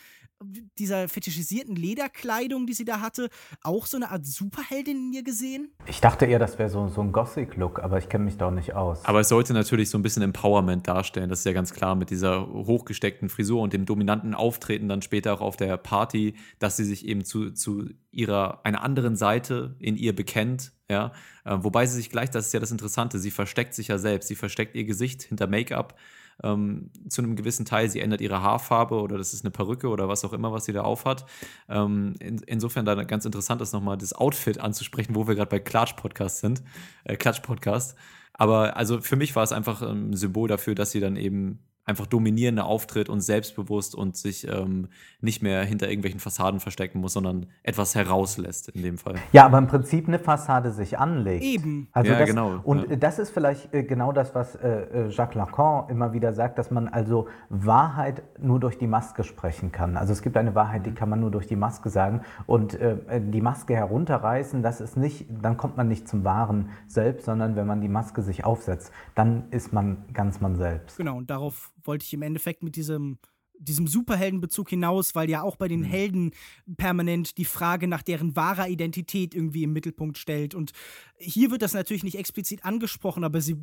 dieser fetischisierten Lederkleidung, die sie da hatte, auch so eine Art Superheldin in ihr gesehen? Ich dachte eher, das wäre so, so ein Gothic-Look, aber ich kenne mich da auch nicht aus. Aber es sollte natürlich so ein bisschen Empowerment darstellen, das ist ja ganz klar mit dieser hochgesteckten Frisur und dem dominanten Auftreten dann später auch auf der Party, dass sie sich eben zu, zu ihrer, einer anderen Seite in ihr bekennt, ja, äh, wobei sie sich gleich, das ist ja das Interessante, sie versteckt sich ja selbst, sie versteckt ihr Gesicht hinter Make-up, ähm, zu einem gewissen Teil. Sie ändert ihre Haarfarbe oder das ist eine Perücke oder was auch immer, was sie da aufhat. Ähm, in, insofern da ganz interessant ist, nochmal das Outfit anzusprechen, wo wir gerade bei Klatsch-Podcast sind. Äh, Klatsch-Podcast. Aber also für mich war es einfach ein Symbol dafür, dass sie dann eben einfach dominierender auftritt und selbstbewusst und sich ähm, nicht mehr hinter irgendwelchen Fassaden verstecken muss, sondern etwas herauslässt in dem Fall. Ja, aber im Prinzip eine Fassade sich anlegt. Eben. Also ja, das, genau. Und ja. das ist vielleicht äh, genau das, was äh, äh, Jacques Lacan immer wieder sagt, dass man also Wahrheit nur durch die Maske sprechen kann. Also es gibt eine Wahrheit, die kann man nur durch die Maske sagen. Und äh, die Maske herunterreißen, das ist nicht, dann kommt man nicht zum wahren Selbst, sondern wenn man die Maske sich aufsetzt, dann ist man ganz man selbst. Genau, und darauf wollte ich im Endeffekt mit diesem diesem Superheldenbezug hinaus, weil ja auch bei den mhm. Helden permanent die Frage nach deren wahrer Identität irgendwie im Mittelpunkt stellt. Und hier wird das natürlich nicht explizit angesprochen, aber sie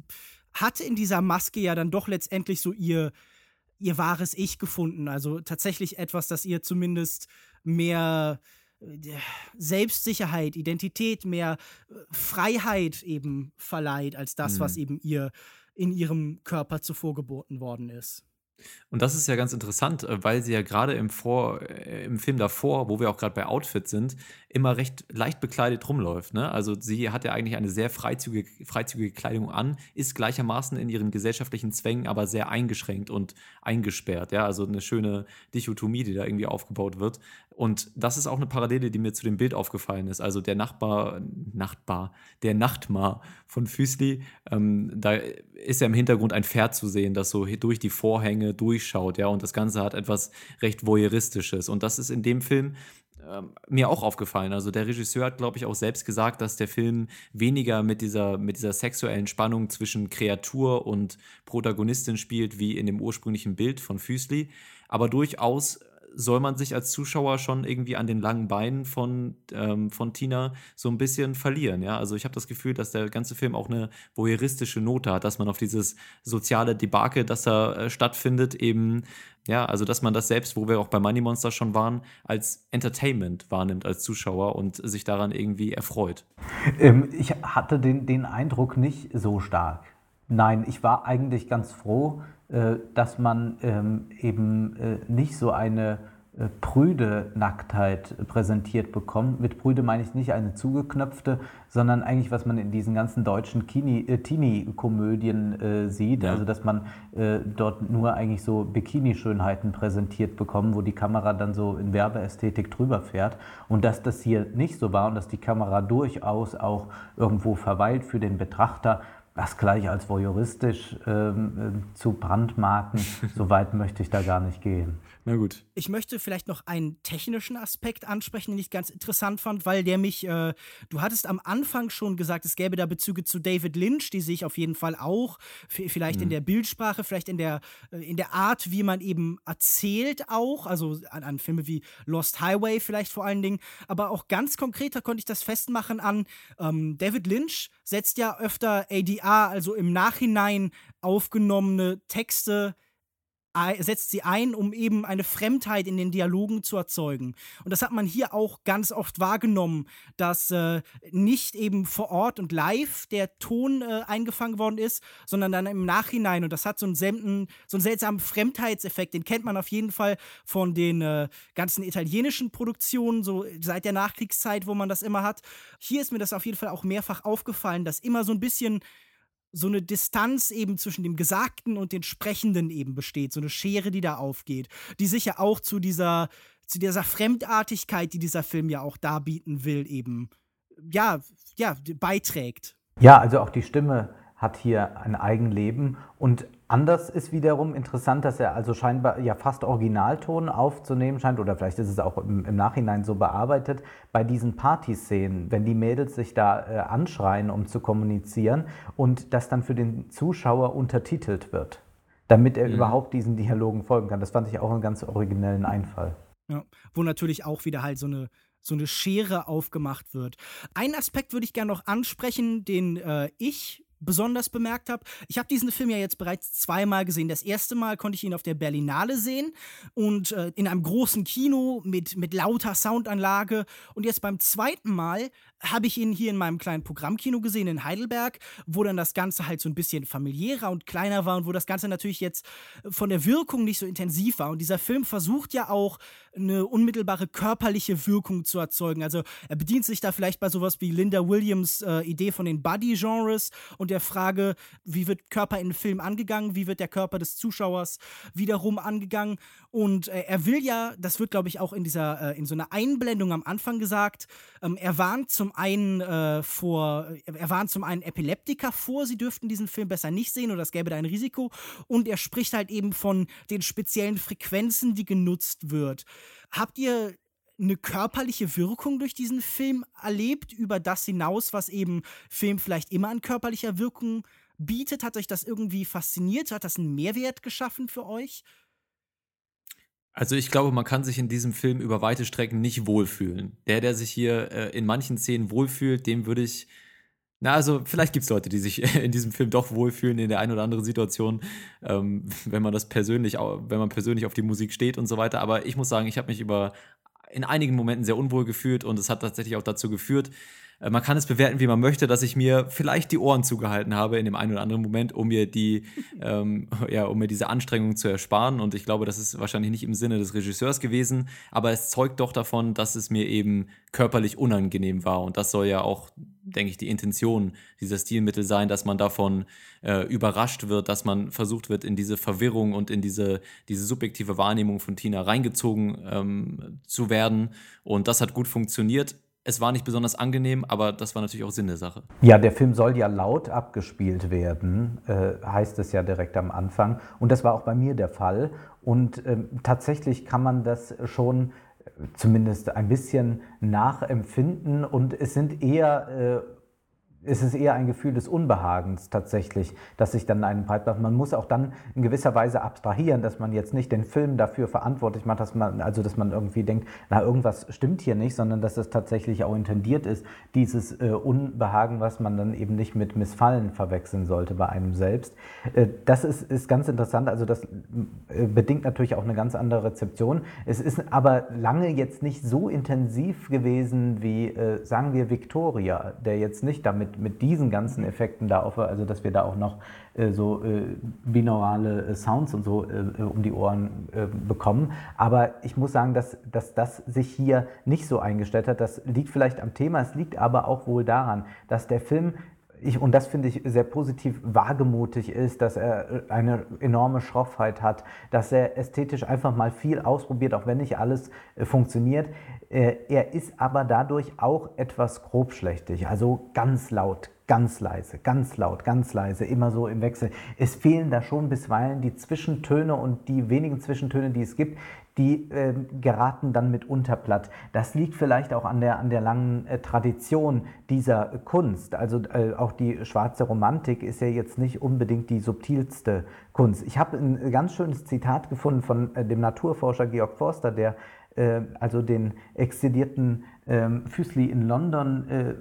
hatte in dieser Maske ja dann doch letztendlich so ihr, ihr wahres Ich gefunden. Also tatsächlich etwas, das ihr zumindest mehr äh, Selbstsicherheit, Identität, mehr äh, Freiheit eben verleiht, als das, mhm. was eben ihr in ihrem Körper zuvor geboten worden ist. Und das ist ja ganz interessant, äh, weil sie ja gerade im, äh, im Film davor, wo wir auch gerade bei Outfit sind, immer recht leicht bekleidet rumläuft. Ne? Also sie hat ja eigentlich eine sehr freizügige, freizügige Kleidung an, ist gleichermaßen in ihren gesellschaftlichen Zwängen aber sehr eingeschränkt und eingesperrt. Ja? Also eine schöne Dichotomie, die da irgendwie aufgebaut wird. Und das ist auch eine Parallele, die mir zu dem Bild aufgefallen ist. Also der Nachbar, Nachtbar, der Nachtmar von Füßli, ähm, da ist ja im Hintergrund ein Pferd zu sehen, das so durch die Vorhänge durchschaut, ja, und das Ganze hat etwas recht voyeuristisches. Und das ist in dem Film ähm, mir auch aufgefallen. Also der Regisseur hat, glaube ich, auch selbst gesagt, dass der Film weniger mit dieser, mit dieser sexuellen Spannung zwischen Kreatur und Protagonistin spielt, wie in dem ursprünglichen Bild von Füßli, aber durchaus soll man sich als Zuschauer schon irgendwie an den langen Beinen von, ähm, von Tina so ein bisschen verlieren. Ja? Also ich habe das Gefühl, dass der ganze Film auch eine voyeuristische Note hat, dass man auf dieses soziale Debakel, das da äh, stattfindet, eben, ja, also dass man das selbst, wo wir auch bei Money Monster schon waren, als Entertainment wahrnimmt als Zuschauer und sich daran irgendwie erfreut. Ähm, ich hatte den, den Eindruck nicht so stark. Nein, ich war eigentlich ganz froh, dass man ähm, eben äh, nicht so eine äh, prüde Nacktheit präsentiert bekommt. Mit prüde meine ich nicht eine zugeknöpfte, sondern eigentlich, was man in diesen ganzen deutschen Teenie-Komödien äh, sieht. Ja. Also, dass man äh, dort nur eigentlich so Bikini-Schönheiten präsentiert bekommt, wo die Kamera dann so in Werbeästhetik drüber fährt. Und dass das hier nicht so war und dass die Kamera durchaus auch irgendwo verweilt für den Betrachter, das gleich als voyeuristisch ähm, äh, zu brandmarken, so weit möchte ich da gar nicht gehen. Na gut. Ich möchte vielleicht noch einen technischen Aspekt ansprechen, den ich ganz interessant fand, weil der mich, äh, du hattest am Anfang schon gesagt, es gäbe da Bezüge zu David Lynch, die sehe ich auf jeden Fall auch, vielleicht mhm. in der Bildsprache, vielleicht in der, äh, in der Art, wie man eben erzählt auch, also an, an Filme wie Lost Highway vielleicht vor allen Dingen, aber auch ganz konkreter konnte ich das festmachen an ähm, David Lynch setzt ja öfter ADR, also im Nachhinein aufgenommene Texte setzt sie ein, um eben eine Fremdheit in den Dialogen zu erzeugen. Und das hat man hier auch ganz oft wahrgenommen, dass äh, nicht eben vor Ort und live der Ton äh, eingefangen worden ist, sondern dann im Nachhinein. Und das hat so einen, selten, so einen seltsamen Fremdheitseffekt. Den kennt man auf jeden Fall von den äh, ganzen italienischen Produktionen, so seit der Nachkriegszeit, wo man das immer hat. Hier ist mir das auf jeden Fall auch mehrfach aufgefallen, dass immer so ein bisschen so eine Distanz eben zwischen dem Gesagten und den Sprechenden eben besteht, so eine Schere, die da aufgeht, die sich ja auch zu dieser, zu dieser Fremdartigkeit, die dieser Film ja auch darbieten will, eben, ja, ja, beiträgt. Ja, also auch die Stimme hat hier ein Eigenleben und Anders ist wiederum interessant, dass er also scheinbar ja fast Originalton aufzunehmen scheint, oder vielleicht ist es auch im, im Nachhinein so bearbeitet, bei diesen Partyszenen, wenn die Mädels sich da äh, anschreien, um zu kommunizieren und das dann für den Zuschauer untertitelt wird, damit er mhm. überhaupt diesen Dialogen folgen kann. Das fand ich auch einen ganz originellen Einfall. Ja, wo natürlich auch wieder halt so eine so eine Schere aufgemacht wird. Einen Aspekt würde ich gerne noch ansprechen, den äh, ich besonders bemerkt habe. Ich habe diesen Film ja jetzt bereits zweimal gesehen. Das erste Mal konnte ich ihn auf der Berlinale sehen und äh, in einem großen Kino mit, mit lauter Soundanlage. Und jetzt beim zweiten Mal habe ich ihn hier in meinem kleinen Programmkino gesehen in Heidelberg, wo dann das Ganze halt so ein bisschen familiärer und kleiner war und wo das Ganze natürlich jetzt von der Wirkung nicht so intensiv war. Und dieser Film versucht ja auch eine unmittelbare körperliche Wirkung zu erzeugen. Also er bedient sich da vielleicht bei sowas wie Linda Williams äh, Idee von den Buddy-Genres und der Frage, wie wird Körper in Film angegangen, wie wird der Körper des Zuschauers wiederum angegangen. Und äh, er will ja, das wird glaube ich auch in dieser, äh, in so einer Einblendung am Anfang gesagt, ähm, er warnt zum einen äh, vor, er warnt zum einen Epileptiker vor, sie dürften diesen Film besser nicht sehen oder es gäbe da ein Risiko. Und er spricht halt eben von den speziellen Frequenzen, die genutzt wird. Habt ihr eine körperliche Wirkung durch diesen Film erlebt, über das hinaus, was eben Film vielleicht immer an körperlicher Wirkung bietet? Hat euch das irgendwie fasziniert? Hat das einen Mehrwert geschaffen für euch? Also ich glaube, man kann sich in diesem Film über weite Strecken nicht wohlfühlen. Der, der sich hier äh, in manchen Szenen wohlfühlt, dem würde ich. Na, also vielleicht gibt es Leute, die sich in diesem Film doch wohlfühlen in der einen oder anderen Situation, ähm, wenn man das persönlich, wenn man persönlich auf die Musik steht und so weiter. Aber ich muss sagen, ich habe mich über in einigen Momenten sehr unwohl gefühlt und es hat tatsächlich auch dazu geführt, man kann es bewerten, wie man möchte, dass ich mir vielleicht die Ohren zugehalten habe in dem einen oder anderen Moment, um mir die, ähm, ja, um mir diese Anstrengung zu ersparen. Und ich glaube, das ist wahrscheinlich nicht im Sinne des Regisseurs gewesen, aber es zeugt doch davon, dass es mir eben körperlich unangenehm war. Und das soll ja auch, denke ich, die Intention dieser Stilmittel sein, dass man davon äh, überrascht wird, dass man versucht wird, in diese Verwirrung und in diese, diese subjektive Wahrnehmung von Tina reingezogen ähm, zu werden. Und das hat gut funktioniert es war nicht besonders angenehm, aber das war natürlich auch Sinn der Sache. Ja, der Film soll ja laut abgespielt werden, äh, heißt es ja direkt am Anfang. Und das war auch bei mir der Fall. Und äh, tatsächlich kann man das schon äh, zumindest ein bisschen nachempfinden. Und es sind eher äh, ist es eher ein Gefühl des Unbehagens tatsächlich, dass sich dann einen breit macht. Man muss auch dann in gewisser Weise abstrahieren, dass man jetzt nicht den Film dafür verantwortlich macht, dass man, also dass man irgendwie denkt, na, irgendwas stimmt hier nicht, sondern dass es tatsächlich auch intendiert ist, dieses äh, Unbehagen, was man dann eben nicht mit Missfallen verwechseln sollte bei einem selbst. Äh, das ist, ist ganz interessant, also das äh, bedingt natürlich auch eine ganz andere Rezeption. Es ist aber lange jetzt nicht so intensiv gewesen wie, äh, sagen wir, Victoria, der jetzt nicht damit mit, diesen ganzen Effekten da auf, also dass wir da auch noch äh, so äh, binaurale äh, Sounds und so äh, um die Ohren äh, bekommen. Aber ich muss sagen, dass, dass das sich hier nicht so eingestellt hat. Das liegt vielleicht am Thema, es liegt aber auch wohl daran, dass der Film ich, und das finde ich sehr positiv, wagemutig ist, dass er eine enorme Schroffheit hat, dass er ästhetisch einfach mal viel ausprobiert, auch wenn nicht alles äh, funktioniert. Äh, er ist aber dadurch auch etwas grobschlächtig, also ganz laut, ganz leise, ganz laut, ganz leise, immer so im Wechsel. Es fehlen da schon bisweilen die Zwischentöne und die wenigen Zwischentöne, die es gibt, die äh, geraten dann mitunter platt. Das liegt vielleicht auch an der, an der langen äh, Tradition dieser Kunst. Also äh, auch die schwarze Romantik ist ja jetzt nicht unbedingt die subtilste Kunst. Ich habe ein ganz schönes Zitat gefunden von äh, dem Naturforscher Georg Forster, der äh, also den exzedierten ähm, Füßli in London äh, äh,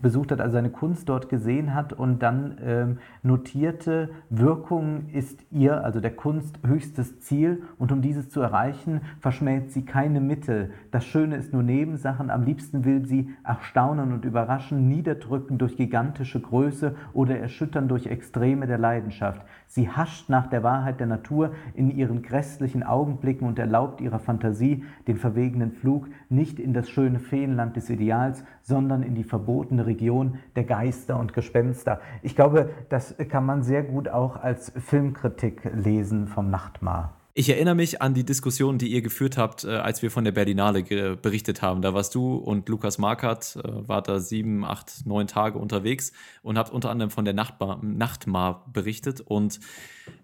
besucht hat, also seine Kunst dort gesehen hat und dann ähm, notierte, Wirkung ist ihr, also der Kunst, höchstes Ziel und um dieses zu erreichen, verschmäht sie keine Mittel. Das Schöne ist nur Nebensachen, am liebsten will sie erstaunen und überraschen, niederdrücken durch gigantische Größe oder erschüttern durch Extreme der Leidenschaft. Sie hascht nach der Wahrheit der Natur in ihren grässlichen Augenblicken und erlaubt ihrer Fantasie den verwegenen Flug nicht in das schöne Feenland des Ideals, sondern in die verbotene Region der Geister und Gespenster. Ich glaube, das kann man sehr gut auch als Filmkritik lesen vom Nachtmar. Ich erinnere mich an die Diskussion, die ihr geführt habt, äh, als wir von der Berlinale berichtet haben. Da warst du und Lukas Markert, äh, wart da sieben, acht, neun Tage unterwegs und habt unter anderem von der Nachtbar, Nachtmar berichtet. Und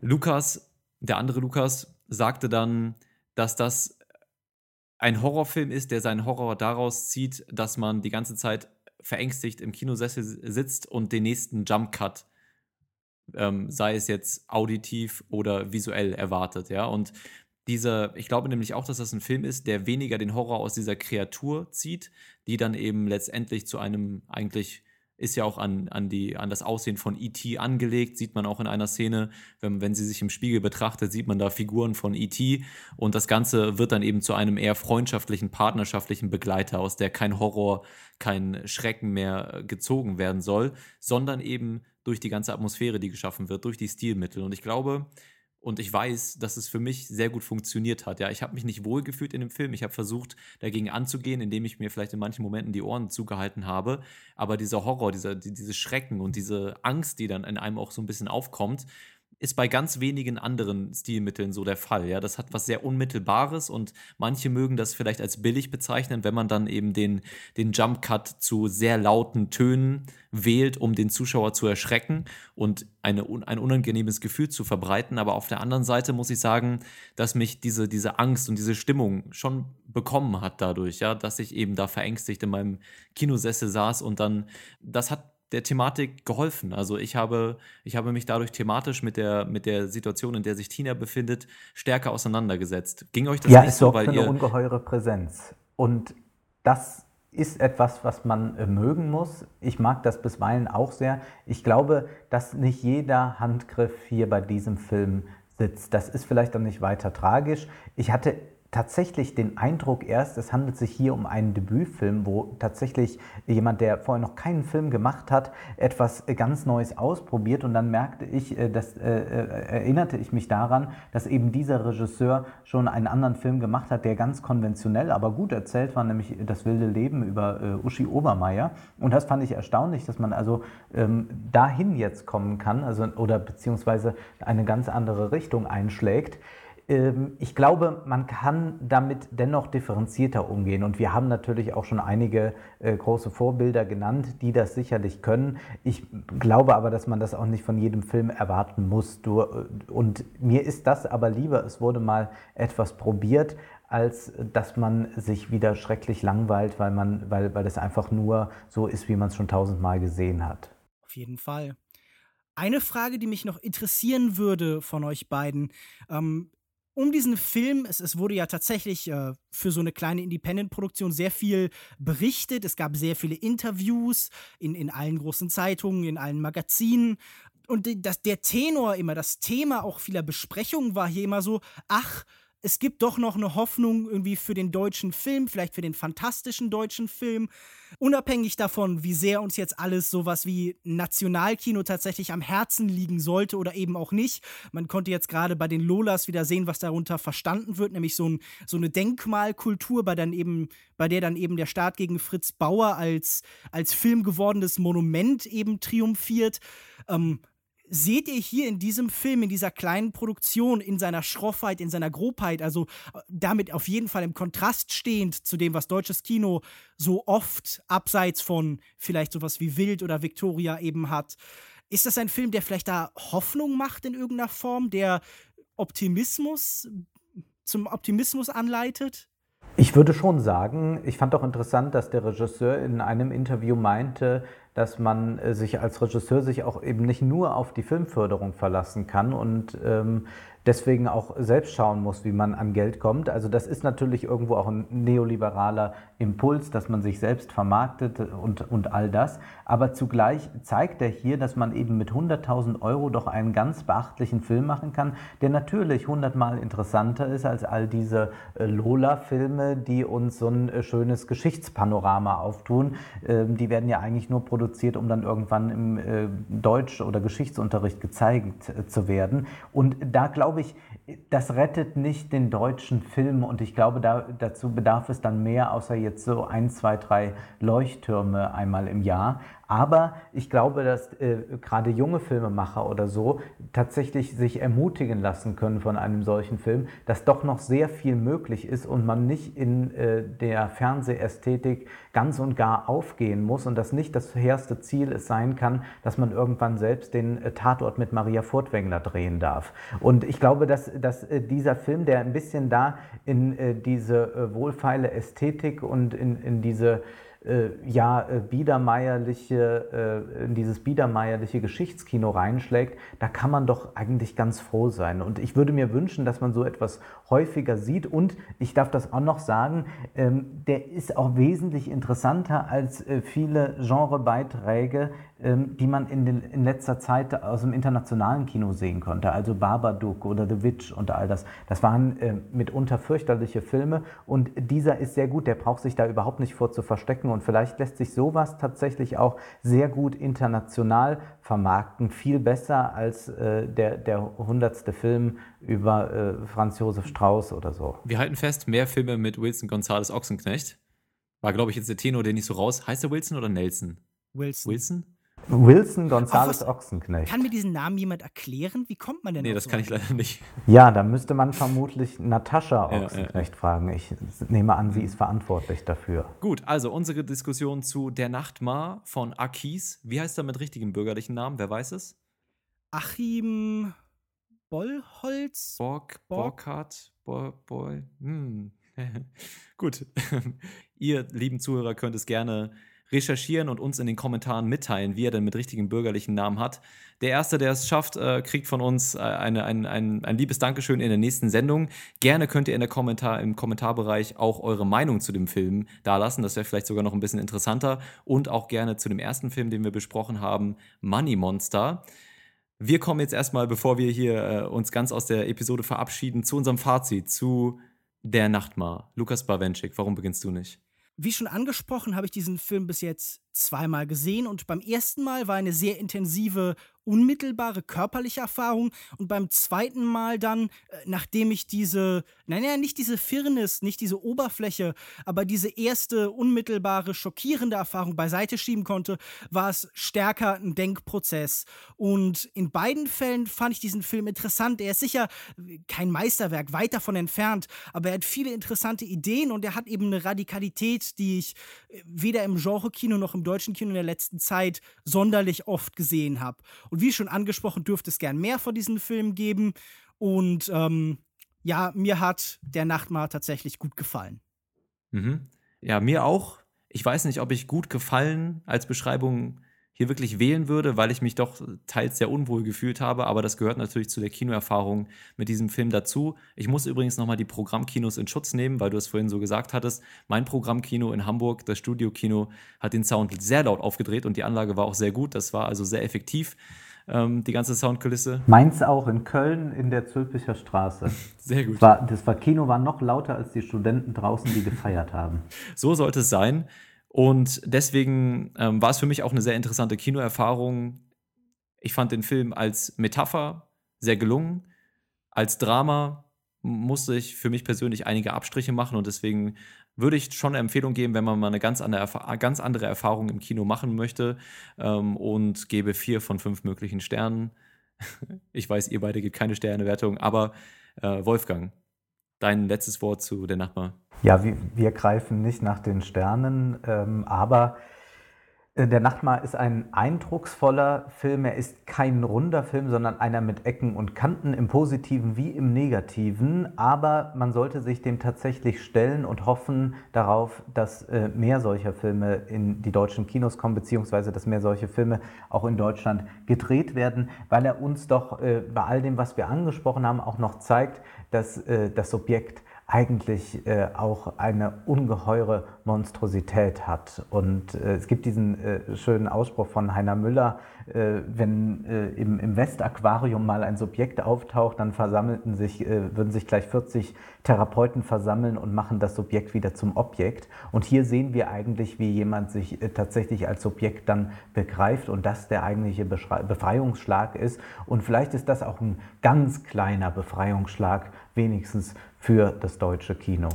Lukas, der andere Lukas, sagte dann, dass das ein Horrorfilm ist, der seinen Horror daraus zieht, dass man die ganze Zeit verängstigt im Kinosessel sitzt und den nächsten Jump Cut ähm, sei es jetzt auditiv oder visuell erwartet, ja. Und dieser, ich glaube nämlich auch, dass das ein Film ist, der weniger den Horror aus dieser Kreatur zieht, die dann eben letztendlich zu einem eigentlich ist ja auch an, an, die, an das Aussehen von E.T. angelegt, sieht man auch in einer Szene, wenn, wenn sie sich im Spiegel betrachtet, sieht man da Figuren von E.T. und das Ganze wird dann eben zu einem eher freundschaftlichen, partnerschaftlichen Begleiter, aus der kein Horror, kein Schrecken mehr gezogen werden soll, sondern eben durch die ganze Atmosphäre, die geschaffen wird, durch die Stilmittel. Und ich glaube, und ich weiß, dass es für mich sehr gut funktioniert hat. Ja, ich habe mich nicht wohlgefühlt in dem Film. Ich habe versucht, dagegen anzugehen, indem ich mir vielleicht in manchen Momenten die Ohren zugehalten habe. Aber dieser Horror, dieser, diese Schrecken und diese Angst, die dann in einem auch so ein bisschen aufkommt, ist bei ganz wenigen anderen Stilmitteln so der Fall. Ja, das hat was sehr Unmittelbares und manche mögen das vielleicht als billig bezeichnen, wenn man dann eben den, den Jump Cut zu sehr lauten Tönen wählt, um den Zuschauer zu erschrecken und eine, ein unangenehmes Gefühl zu verbreiten. Aber auf der anderen Seite muss ich sagen, dass mich diese, diese Angst und diese Stimmung schon bekommen hat dadurch, ja, dass ich eben da verängstigt in meinem Kinosessel saß und dann, das hat der Thematik geholfen. Also ich habe, ich habe mich dadurch thematisch mit der, mit der Situation, in der sich Tina befindet, stärker auseinandergesetzt. Ging euch das ja, nicht es so, weil für eine ungeheure Präsenz. Und das ist etwas, was man äh, mögen muss. Ich mag das bisweilen auch sehr. Ich glaube, dass nicht jeder Handgriff hier bei diesem Film sitzt. Das ist vielleicht auch nicht weiter tragisch. Ich hatte tatsächlich den Eindruck erst, es handelt sich hier um einen Debütfilm, wo tatsächlich jemand, der vorher noch keinen Film gemacht hat, etwas ganz Neues ausprobiert und dann merkte ich, äh, das äh, äh, erinnerte ich mich daran, dass eben dieser Regisseur schon einen anderen Film gemacht hat, der ganz konventionell, aber gut erzählt war, nämlich Das wilde Leben über äh, Uschi Obermeier und das fand ich erstaunlich, dass man also ähm, dahin jetzt kommen kann, also oder beziehungsweise eine ganz andere Richtung einschlägt. Ähm, ich glaube, man kann damit dennoch differenzierter umgehen. Und wir haben natürlich auch schon einige äh, große Vorbilder genannt, die das sicherlich können. Ich glaube aber, dass man das auch nicht von jedem Film erwarten muss. Äh, und mir ist das aber lieber, es wurde mal etwas probiert, als dass man sich wieder schrecklich langweilt, weil, man, weil, weil es einfach nur so ist, wie man es schon tausendmal gesehen hat. Auf jeden Fall. Eine Frage, die mich noch interessieren würde von euch beiden. Ähm, um diesen Film, es, es wurde ja tatsächlich äh, für so eine kleine Independent-Produktion sehr viel berichtet. Es gab sehr viele Interviews in, in allen großen Zeitungen, in allen Magazinen. Und das, der Tenor immer, das Thema auch vieler Besprechungen war hier immer so, ach, es gibt doch noch eine Hoffnung irgendwie für den deutschen Film, vielleicht für den fantastischen deutschen Film. Unabhängig davon, wie sehr uns jetzt alles sowas wie Nationalkino tatsächlich am Herzen liegen sollte oder eben auch nicht. Man konnte jetzt gerade bei den Lolas wieder sehen, was darunter verstanden wird, nämlich so, ein, so eine Denkmalkultur, bei, dann eben, bei der dann eben der Staat gegen Fritz Bauer als, als Film gewordenes Monument eben triumphiert. Ähm, seht ihr hier in diesem Film, in dieser kleinen Produktion, in seiner Schroffheit, in seiner Grobheit, also äh, damit auf jeden Fall im Kontrast stehend zu dem, was deutsches Kino so oft abseits von vielleicht sowas wie Wild oder Victoria eben hat. Ist das ein Film, der vielleicht da Hoffnung macht in irgendeiner Form, der Optimismus zum Optimismus anleitet? Ich würde schon sagen, ich fand auch interessant, dass der Regisseur in einem Interview meinte, dass man äh, sich als Regisseur sich auch eben nicht nur auf die Filmförderung verlassen kann. Und ähm, deswegen auch selbst schauen muss, wie man an Geld kommt. Also das ist natürlich irgendwo auch ein neoliberaler Impuls, dass man sich selbst vermarktet und, und all das. Aber zugleich zeigt er hier, dass man eben mit 100.000 Euro doch einen ganz beachtlichen Film machen kann, der natürlich hundertmal interessanter ist als all diese äh, Lola-Filme, die uns so ein äh, schönes Geschichtspanorama auftun. Ähm, die werden ja eigentlich nur produziert, um dann irgendwann im äh, Deutsch- oder Geschichtsunterricht gezeigt zu werden. Und da glaube glaube ich, das rettet nicht den deutschen Film und ich glaube, da, dazu bedarf es dann mehr, außer jetzt so ein, zwei, drei Leuchttürme einmal im Jahr. Aber ich glaube, dass äh, gerade junge Filmemacher oder so tatsächlich sich ermutigen lassen können von einem solchen Film, dass doch noch sehr viel möglich ist und man nicht in äh, der Fernsehästhetik ganz und gar aufgehen muss und dass nicht das erste Ziel es sein kann, dass man irgendwann selbst den äh, Tatort mit Maria Furtwängler drehen darf. Und ich glaube, dass, dass äh, dieser Film, der ein bisschen da in äh, diese wohlfeile Ästhetik und in, in diese äh, ja, äh, biedermeierliche, äh, in dieses biedermeierliche Geschichtskino reinschlägt, da kann man doch eigentlich ganz froh sein. Und ich würde mir wünschen, dass man so etwas häufiger sieht. Und ich darf das auch noch sagen, ähm, der ist auch wesentlich interessanter als äh, viele Genrebeiträge, die man in, den, in letzter Zeit aus dem internationalen Kino sehen konnte. Also Babadook oder The Witch und all das. Das waren äh, mitunter fürchterliche Filme. Und dieser ist sehr gut. Der braucht sich da überhaupt nicht vor zu verstecken. Und vielleicht lässt sich sowas tatsächlich auch sehr gut international vermarkten. Viel besser als äh, der, der hundertste Film über äh, Franz Josef Strauß oder so. Wir halten fest, mehr Filme mit Wilson Gonzales Ochsenknecht. War, glaube ich, jetzt der Tenor, der nicht so raus. Heißt der Wilson oder Nelson? Wilson. Wilson? Wilson Gonzales Ochsenknecht. Kann mir diesen Namen jemand erklären? Wie kommt man denn Nee, das so kann ich leider nicht. Ja, da müsste man vermutlich Natascha Ochsenknecht ja, ja. fragen. Ich nehme an, sie ist verantwortlich dafür. Gut, also unsere Diskussion zu Der Nachtmar von Akis. Wie heißt er mit richtigem bürgerlichen Namen? Wer weiß es? Achim Bollholz? Borg, Borghardt, Boll, Boll. Hm. Gut. Ihr lieben Zuhörer könnt es gerne recherchieren und uns in den Kommentaren mitteilen, wie er denn mit richtigen bürgerlichen Namen hat. Der Erste, der es schafft, äh, kriegt von uns äh, eine, ein, ein, ein liebes Dankeschön in der nächsten Sendung. Gerne könnt ihr in der Kommentar, im Kommentarbereich auch eure Meinung zu dem Film dalassen. Das wäre vielleicht sogar noch ein bisschen interessanter. Und auch gerne zu dem ersten Film, den wir besprochen haben, Money Monster. Wir kommen jetzt erstmal, bevor wir hier äh, uns ganz aus der Episode verabschieden, zu unserem Fazit, zu Der Nachtmar. Lukas Bawenschik, warum beginnst du nicht? Wie schon angesprochen, habe ich diesen Film bis jetzt zweimal gesehen und beim ersten Mal war eine sehr intensive unmittelbare körperliche Erfahrung und beim zweiten Mal dann, äh, nachdem ich diese, naja, nicht diese Firnis, nicht diese Oberfläche, aber diese erste unmittelbare schockierende Erfahrung beiseite schieben konnte, war es stärker ein Denkprozess. Und in beiden Fällen fand ich diesen Film interessant. Er ist sicher kein Meisterwerk, weit davon entfernt, aber er hat viele interessante Ideen und er hat eben eine Radikalität, die ich äh, weder im Genre-Kino noch im deutschen Kino in der letzten Zeit sonderlich oft gesehen habe. Und wie schon angesprochen, dürfte es gern mehr von diesen Filmen geben. Und ähm, ja, mir hat der Nachtmar tatsächlich gut gefallen. Mhm. Ja, mir auch. Ich weiß nicht, ob ich gut gefallen als Beschreibung hier wirklich wählen würde, weil ich mich doch teils sehr unwohl gefühlt habe. Aber das gehört natürlich zu der Kinoerfahrung mit diesem Film dazu. Ich muss übrigens nochmal die Programmkinos in Schutz nehmen, weil du es vorhin so gesagt hattest. Mein Programmkino in Hamburg, das Studiokino, hat den Sound sehr laut aufgedreht und die Anlage war auch sehr gut. Das war also sehr effektiv. Ähm, die ganze Soundkulisse. Meins auch in Köln in der Zülpicher Straße. Sehr gut. Das, war, das war Kino war noch lauter als die Studenten draußen, die gefeiert haben. So sollte es sein. Und deswegen ähm, war es für mich auch eine sehr interessante Kinoerfahrung. Ich fand den Film als Metapher sehr gelungen. Als Drama musste ich für mich persönlich einige Abstriche machen und deswegen würde ich schon eine Empfehlung geben, wenn man mal eine ganz andere, ganz andere Erfahrung im Kino machen möchte ähm, und gebe vier von fünf möglichen Sternen. Ich weiß, ihr beide gebt keine Sternewertung, aber äh, Wolfgang, dein letztes Wort zu der Nachbar. Ja, wir, wir greifen nicht nach den Sternen, ähm, aber der Nachtmar ist ein eindrucksvoller Film. Er ist kein runder Film, sondern einer mit Ecken und Kanten im Positiven wie im Negativen. Aber man sollte sich dem tatsächlich stellen und hoffen darauf, dass äh, mehr solcher Filme in die deutschen Kinos kommen, beziehungsweise dass mehr solche Filme auch in Deutschland gedreht werden, weil er uns doch äh, bei all dem, was wir angesprochen haben, auch noch zeigt, dass das Objekt eigentlich äh, auch eine ungeheure Monstrosität hat. Und äh, es gibt diesen äh, schönen Ausspruch von Heiner Müller, äh, wenn äh, im, im Westaquarium mal ein Subjekt auftaucht, dann versammelten sich, äh, würden sich gleich 40 Therapeuten versammeln und machen das Subjekt wieder zum Objekt. Und hier sehen wir eigentlich, wie jemand sich äh, tatsächlich als Subjekt dann begreift und das der eigentliche Befreiungsschlag ist. Und vielleicht ist das auch ein ganz kleiner Befreiungsschlag, wenigstens für das deutsche Kino.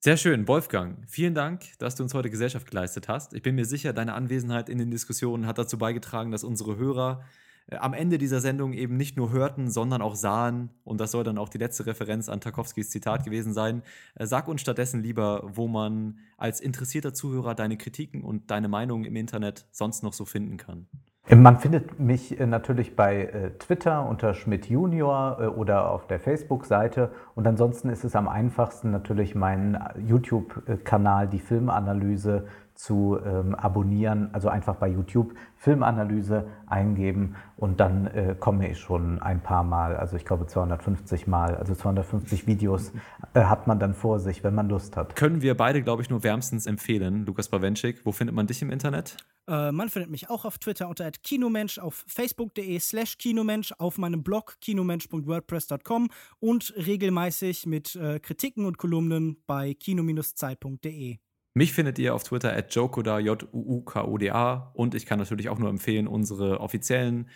Sehr schön, Wolfgang. Vielen Dank, dass du uns heute Gesellschaft geleistet hast. Ich bin mir sicher, deine Anwesenheit in den Diskussionen hat dazu beigetragen, dass unsere Hörer äh, am Ende dieser Sendung eben nicht nur hörten, sondern auch sahen. Und das soll dann auch die letzte Referenz an Tarkovskis Zitat gewesen sein. Äh, sag uns stattdessen lieber, wo man als interessierter Zuhörer deine Kritiken und deine Meinungen im Internet sonst noch so finden kann. Man findet mich äh, natürlich bei äh, Twitter unter Schmidt Junior äh, oder auf der Facebook-Seite. Und ansonsten ist es am einfachsten natürlich mein YouTube-Kanal, die Filmanalyse zu ähm, abonnieren. Also einfach bei YouTube Filmanalyse eingeben und dann äh, komme ich schon ein paar Mal, also ich glaube 250 Mal, also 250 Videos äh, hat man dann vor sich, wenn man Lust hat. Können wir beide, glaube ich, nur wärmstens empfehlen. Lukas Bawenschik, wo findet man dich im Internet? Äh, man findet mich auch auf Twitter unter Kinomensch, auf facebook.de slash Kinomensch, auf meinem Blog kinomensch.wordpress.com und regelmäßig mit äh, Kritiken und Kolumnen bei kino-zeit.de. Mich findet ihr auf Twitter at Jokoda, J-U-U-K-O-D-A. Und ich kann natürlich auch nur empfehlen, unsere offiziellen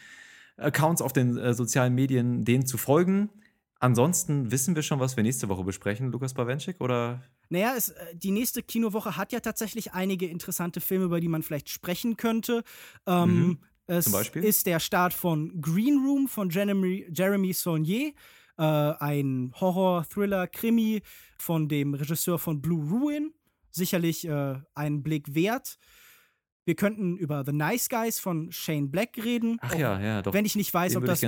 Accounts auf den äh, sozialen Medien, denen zu folgen. Ansonsten wissen wir schon, was wir nächste Woche besprechen, Lukas Bawenschik, oder? Naja, es, äh, die nächste Kinowoche hat ja tatsächlich einige interessante Filme, über die man vielleicht sprechen könnte. Ähm, mhm. Es Zum Beispiel? ist der Start von Green Room von Jeremy, Jeremy Saulnier, äh, ein Horror-Thriller-Krimi von dem Regisseur von Blue Ruin sicherlich äh, einen Blick wert. Wir könnten über The Nice Guys von Shane Black reden. Ach ja, ja, doch. Wenn ich nicht weiß, Den ob das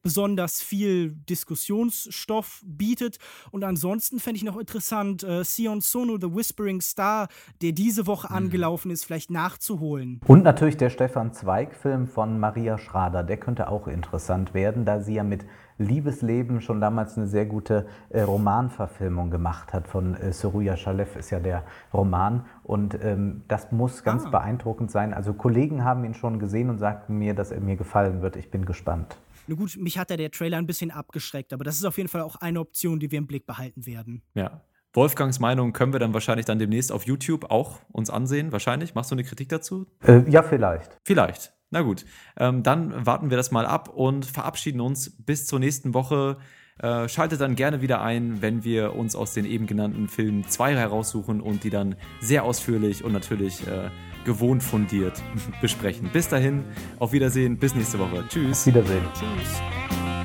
besonders viel Diskussionsstoff bietet. Und ansonsten fände ich noch interessant, äh, Sion Sono, The Whispering Star, der diese Woche mhm. angelaufen ist, vielleicht nachzuholen. Und natürlich der Stefan Zweig-Film von Maria Schrader. Der könnte auch interessant werden, da sie ja mit Liebesleben schon damals eine sehr gute äh, Romanverfilmung gemacht hat von äh, Soruya Shalev, ist ja der Roman. Und ähm, das muss ganz ah. beeindruckend sein. Also Kollegen haben ihn schon gesehen und sagten mir, dass er mir gefallen wird. Ich bin gespannt. Na gut, mich hat ja der Trailer ein bisschen abgeschreckt, aber das ist auf jeden Fall auch eine Option, die wir im Blick behalten werden. Ja. Wolfgangs Meinung können wir dann wahrscheinlich dann demnächst auf YouTube auch uns ansehen. Wahrscheinlich. Machst du eine Kritik dazu? Äh, ja, vielleicht. Vielleicht. Na gut, ähm, dann warten wir das mal ab und verabschieden uns bis zur nächsten Woche. Äh, schaltet dann gerne wieder ein, wenn wir uns aus den eben genannten Filmen zwei heraussuchen und die dann sehr ausführlich und natürlich äh, gewohnt fundiert besprechen. Bis dahin, auf Wiedersehen, bis nächste Woche. Tschüss. Auf Wiedersehen. Tschüss.